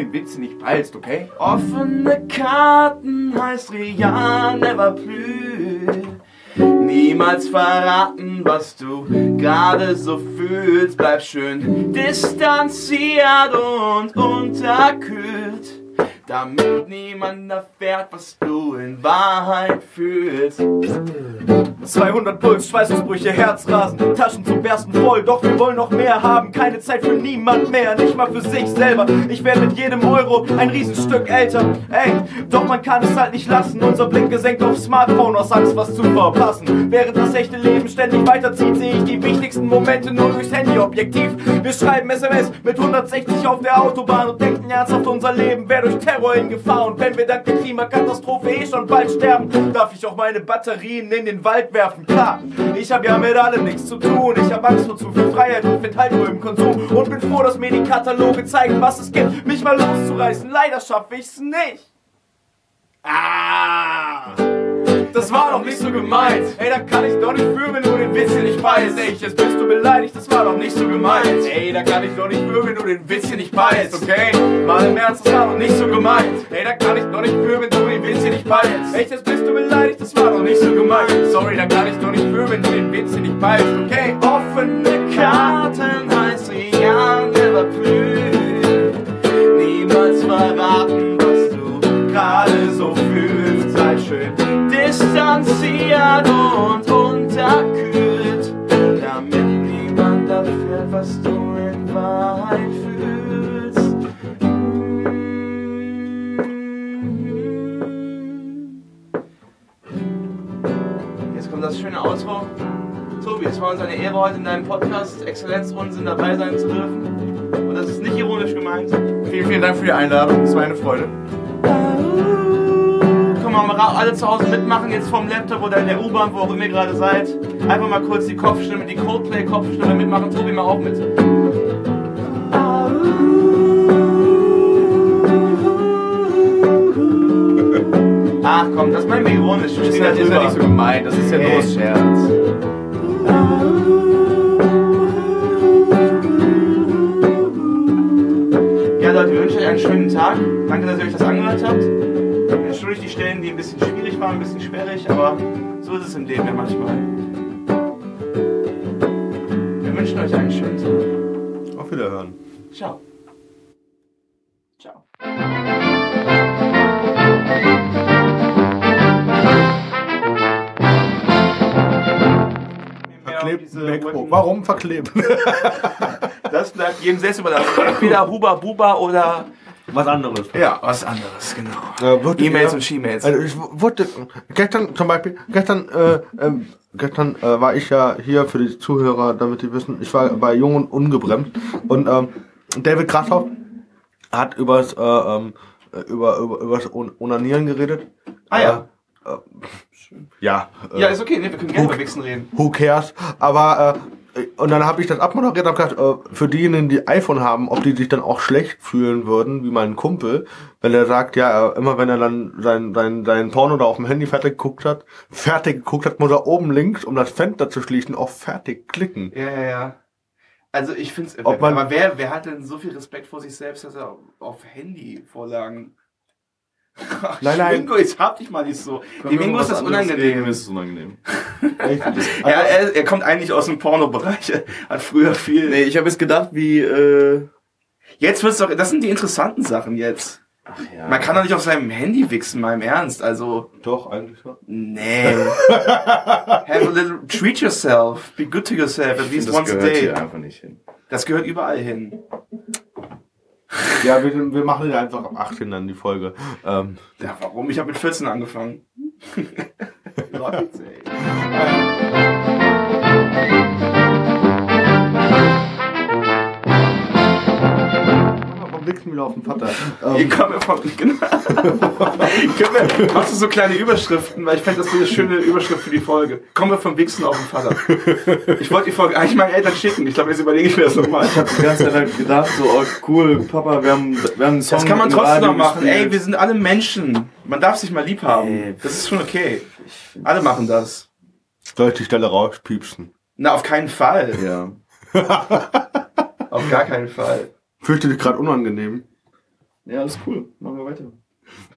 ich doch nicht für, wenn du den Witz hier nicht peilst, okay? Offene Karten heißt Rian never plus. Niemals verraten, was du gerade so fühlst. Bleib schön distanziert und unterkühlt. Damit niemand erfährt, was du in Wahrheit fühlst. 200 Puls, Schweißausbrüche, Herzrasen, Taschen zum Bersten voll, doch wir wollen noch mehr haben. Keine Zeit für niemand mehr, nicht mal für sich selber. Ich werde mit jedem Euro ein Riesenstück älter. Ey, doch man kann es halt nicht lassen. Unser Blick gesenkt aufs Smartphone aus Angst, was zu verpassen. Während das echte Leben ständig weiterzieht, sehe ich die wichtigsten Momente nur durchs Handyobjektiv. Wir schreiben SMS mit 160 auf der Autobahn und denken ernsthaft, unser Leben wäre durch Terror in Gefahr. Und wenn wir dank der Klimakatastrophe eh schon bald sterben, darf ich auch meine Batterien in den Wald werfen. Klar, ich hab ja mit allem nichts zu tun. Ich hab Angst vor zu viel Freiheit und find halt nur im Konsum. Und bin froh, dass mir die Kataloge zeigen, was es gibt, mich mal loszureißen. Leider schaffe ich's nicht. Ah! Das war doch nicht so gemeint. Ey, da kann ich doch nicht für, wenn du den Witz hier nicht peilst. Ey, jetzt bist du beleidigt, das war doch nicht so gemeint. Ey, da kann ich doch nicht für, wenn du den Witz hier nicht peilst, okay? Mal im Ernst, das war doch nicht so gemeint. Ey, da kann ich doch nicht für, wenn du den Witz hier nicht peilst. Ey, jetzt bist du beleidigt, das war doch nicht so gemeint. Sorry, da kann ich doch nicht für, wenn du den Witz hier nicht peilst, okay? Offene Karten heißt Rian never plus. Niemals verraten, was du gerade so fühlst. Sei schön distanziert und unterkühlt, damit niemand erfährt, was du in Wahrheit fühlst. Jetzt kommt das schöne Outro. Tobi, es war uns eine Ehre, heute in deinem Podcast Exzellenz Unsinn dabei sein zu dürfen. Und das ist nicht ironisch gemeint. Vielen, vielen Dank für die Einladung. Es war eine Freude. Komm mal alle zu Hause mitmachen, jetzt vom Laptop oder in der U-Bahn, wo auch immer ihr gerade seid. Einfach mal kurz die Kopfstimme, die Coldplay-Kopfstimme mitmachen. Tobi mal auch mit. Ach komm, das meinen wir ironisch. Das ist ja, ist ja nicht so gemeint. Das ist ja nur aus Scherz. Ja, Leute, wir wünschen euch einen schönen Tag. Danke, dass ihr euch das angehört habt. Entschuldigt die Stellen, die ein bisschen schwierig waren, ein bisschen sperrig, aber so ist es im Leben ja manchmal. Wir wünschen euch einen schönen Tag. Auf Wiederhören. Ciao. Ciao. Verklebt MacBook. Warum verkleben? Das bleibt jedem selbst überlassen. Entweder Huba Buba oder Was anderes. Ja, was anderes, genau. Äh, E-Mails und She-Mails. Also ich wurde gestern zum Beispiel, gestern, äh, ähm, gestern äh, war ich ja hier für die Zuhörer, damit die wissen, ich war bei Jung und Ungebremst und ähm, David Krashoff hat übers, äh, ähm, äh, über, über, übers On- Onanieren geredet. Ah, ja. Äh, äh, ja. Äh, ja, ist okay, nee, wir können gerne über Wichsen reden. who cares? Aber äh, und dann habe ich das abmoderiert und gesagt, äh, für diejenigen, die iPhone haben, ob die sich dann auch schlecht fühlen würden, wie mein Kumpel, wenn er sagt, ja, äh, immer wenn er dann sein, sein, sein Porno da auf dem Handy fertig geguckt hat, fertig geguckt hat, muss er oben links, um das Fenster zu schließen, auf fertig klicken. Ja, ja, ja. Also ich finde es, aber wer, wer hat denn so viel Respekt vor sich selbst, dass er auf Handy-Vorlagen... Ach, Nein, nein. Mingo, jetzt hab dich mal nicht so. Dem Mingo ist das unangenehm. [LAUGHS] Mir ist es unangenehm. Echt? Ja, er, er kommt eigentlich aus dem Pornobereich. Er Hat früher viel. Nee, ich habe jetzt gedacht, wie, äh, Jetzt wird's doch, das sind die interessanten Sachen jetzt. ja. Man kann doch nicht auf seinem Handy wichsen, mal im Ernst. Also, Doch, eigentlich schon. nee. [LAUGHS] Have a little, treat yourself. Be good to yourself, at least das once a gehört day. hier einfach nicht hin. Das gehört überall hin. Ja, wir, wir machen ja einfach ab 18 dann die Folge. Ähm, Ja, warum? Ich habe mit 14 angefangen. [LAUGHS] Leute, ey. [LAUGHS] vom Wichsen wieder auf den Vater. [LAUGHS] Hier Ähm, kommen wir von, genau. [LAUGHS] Wir, machst du so kleine Überschriften, weil ich fände, das eine schöne Überschrift für die Folge. Kommen wir vom Wichsen auf den Vater. Ich wollte die Folge eigentlich meinen Eltern schicken. Ich glaube, jetzt überlege ich mir das nochmal. Ich habe die ganze Zeit halt gedacht, so, oh, cool, Papa, wir haben, wir haben einen Song Das kann man trotzdem Radio noch machen. gespielt. Ey, wir sind alle Menschen. Man darf sich mal lieb haben. Ey, Das ist schon okay. Alle machen das. soll ich die Stelle rauspiepsen? Na, auf keinen Fall. Ja. Auf gar keinen Fall. Du dich gerade unangenehm? Ja, alles cool. Machen wir weiter.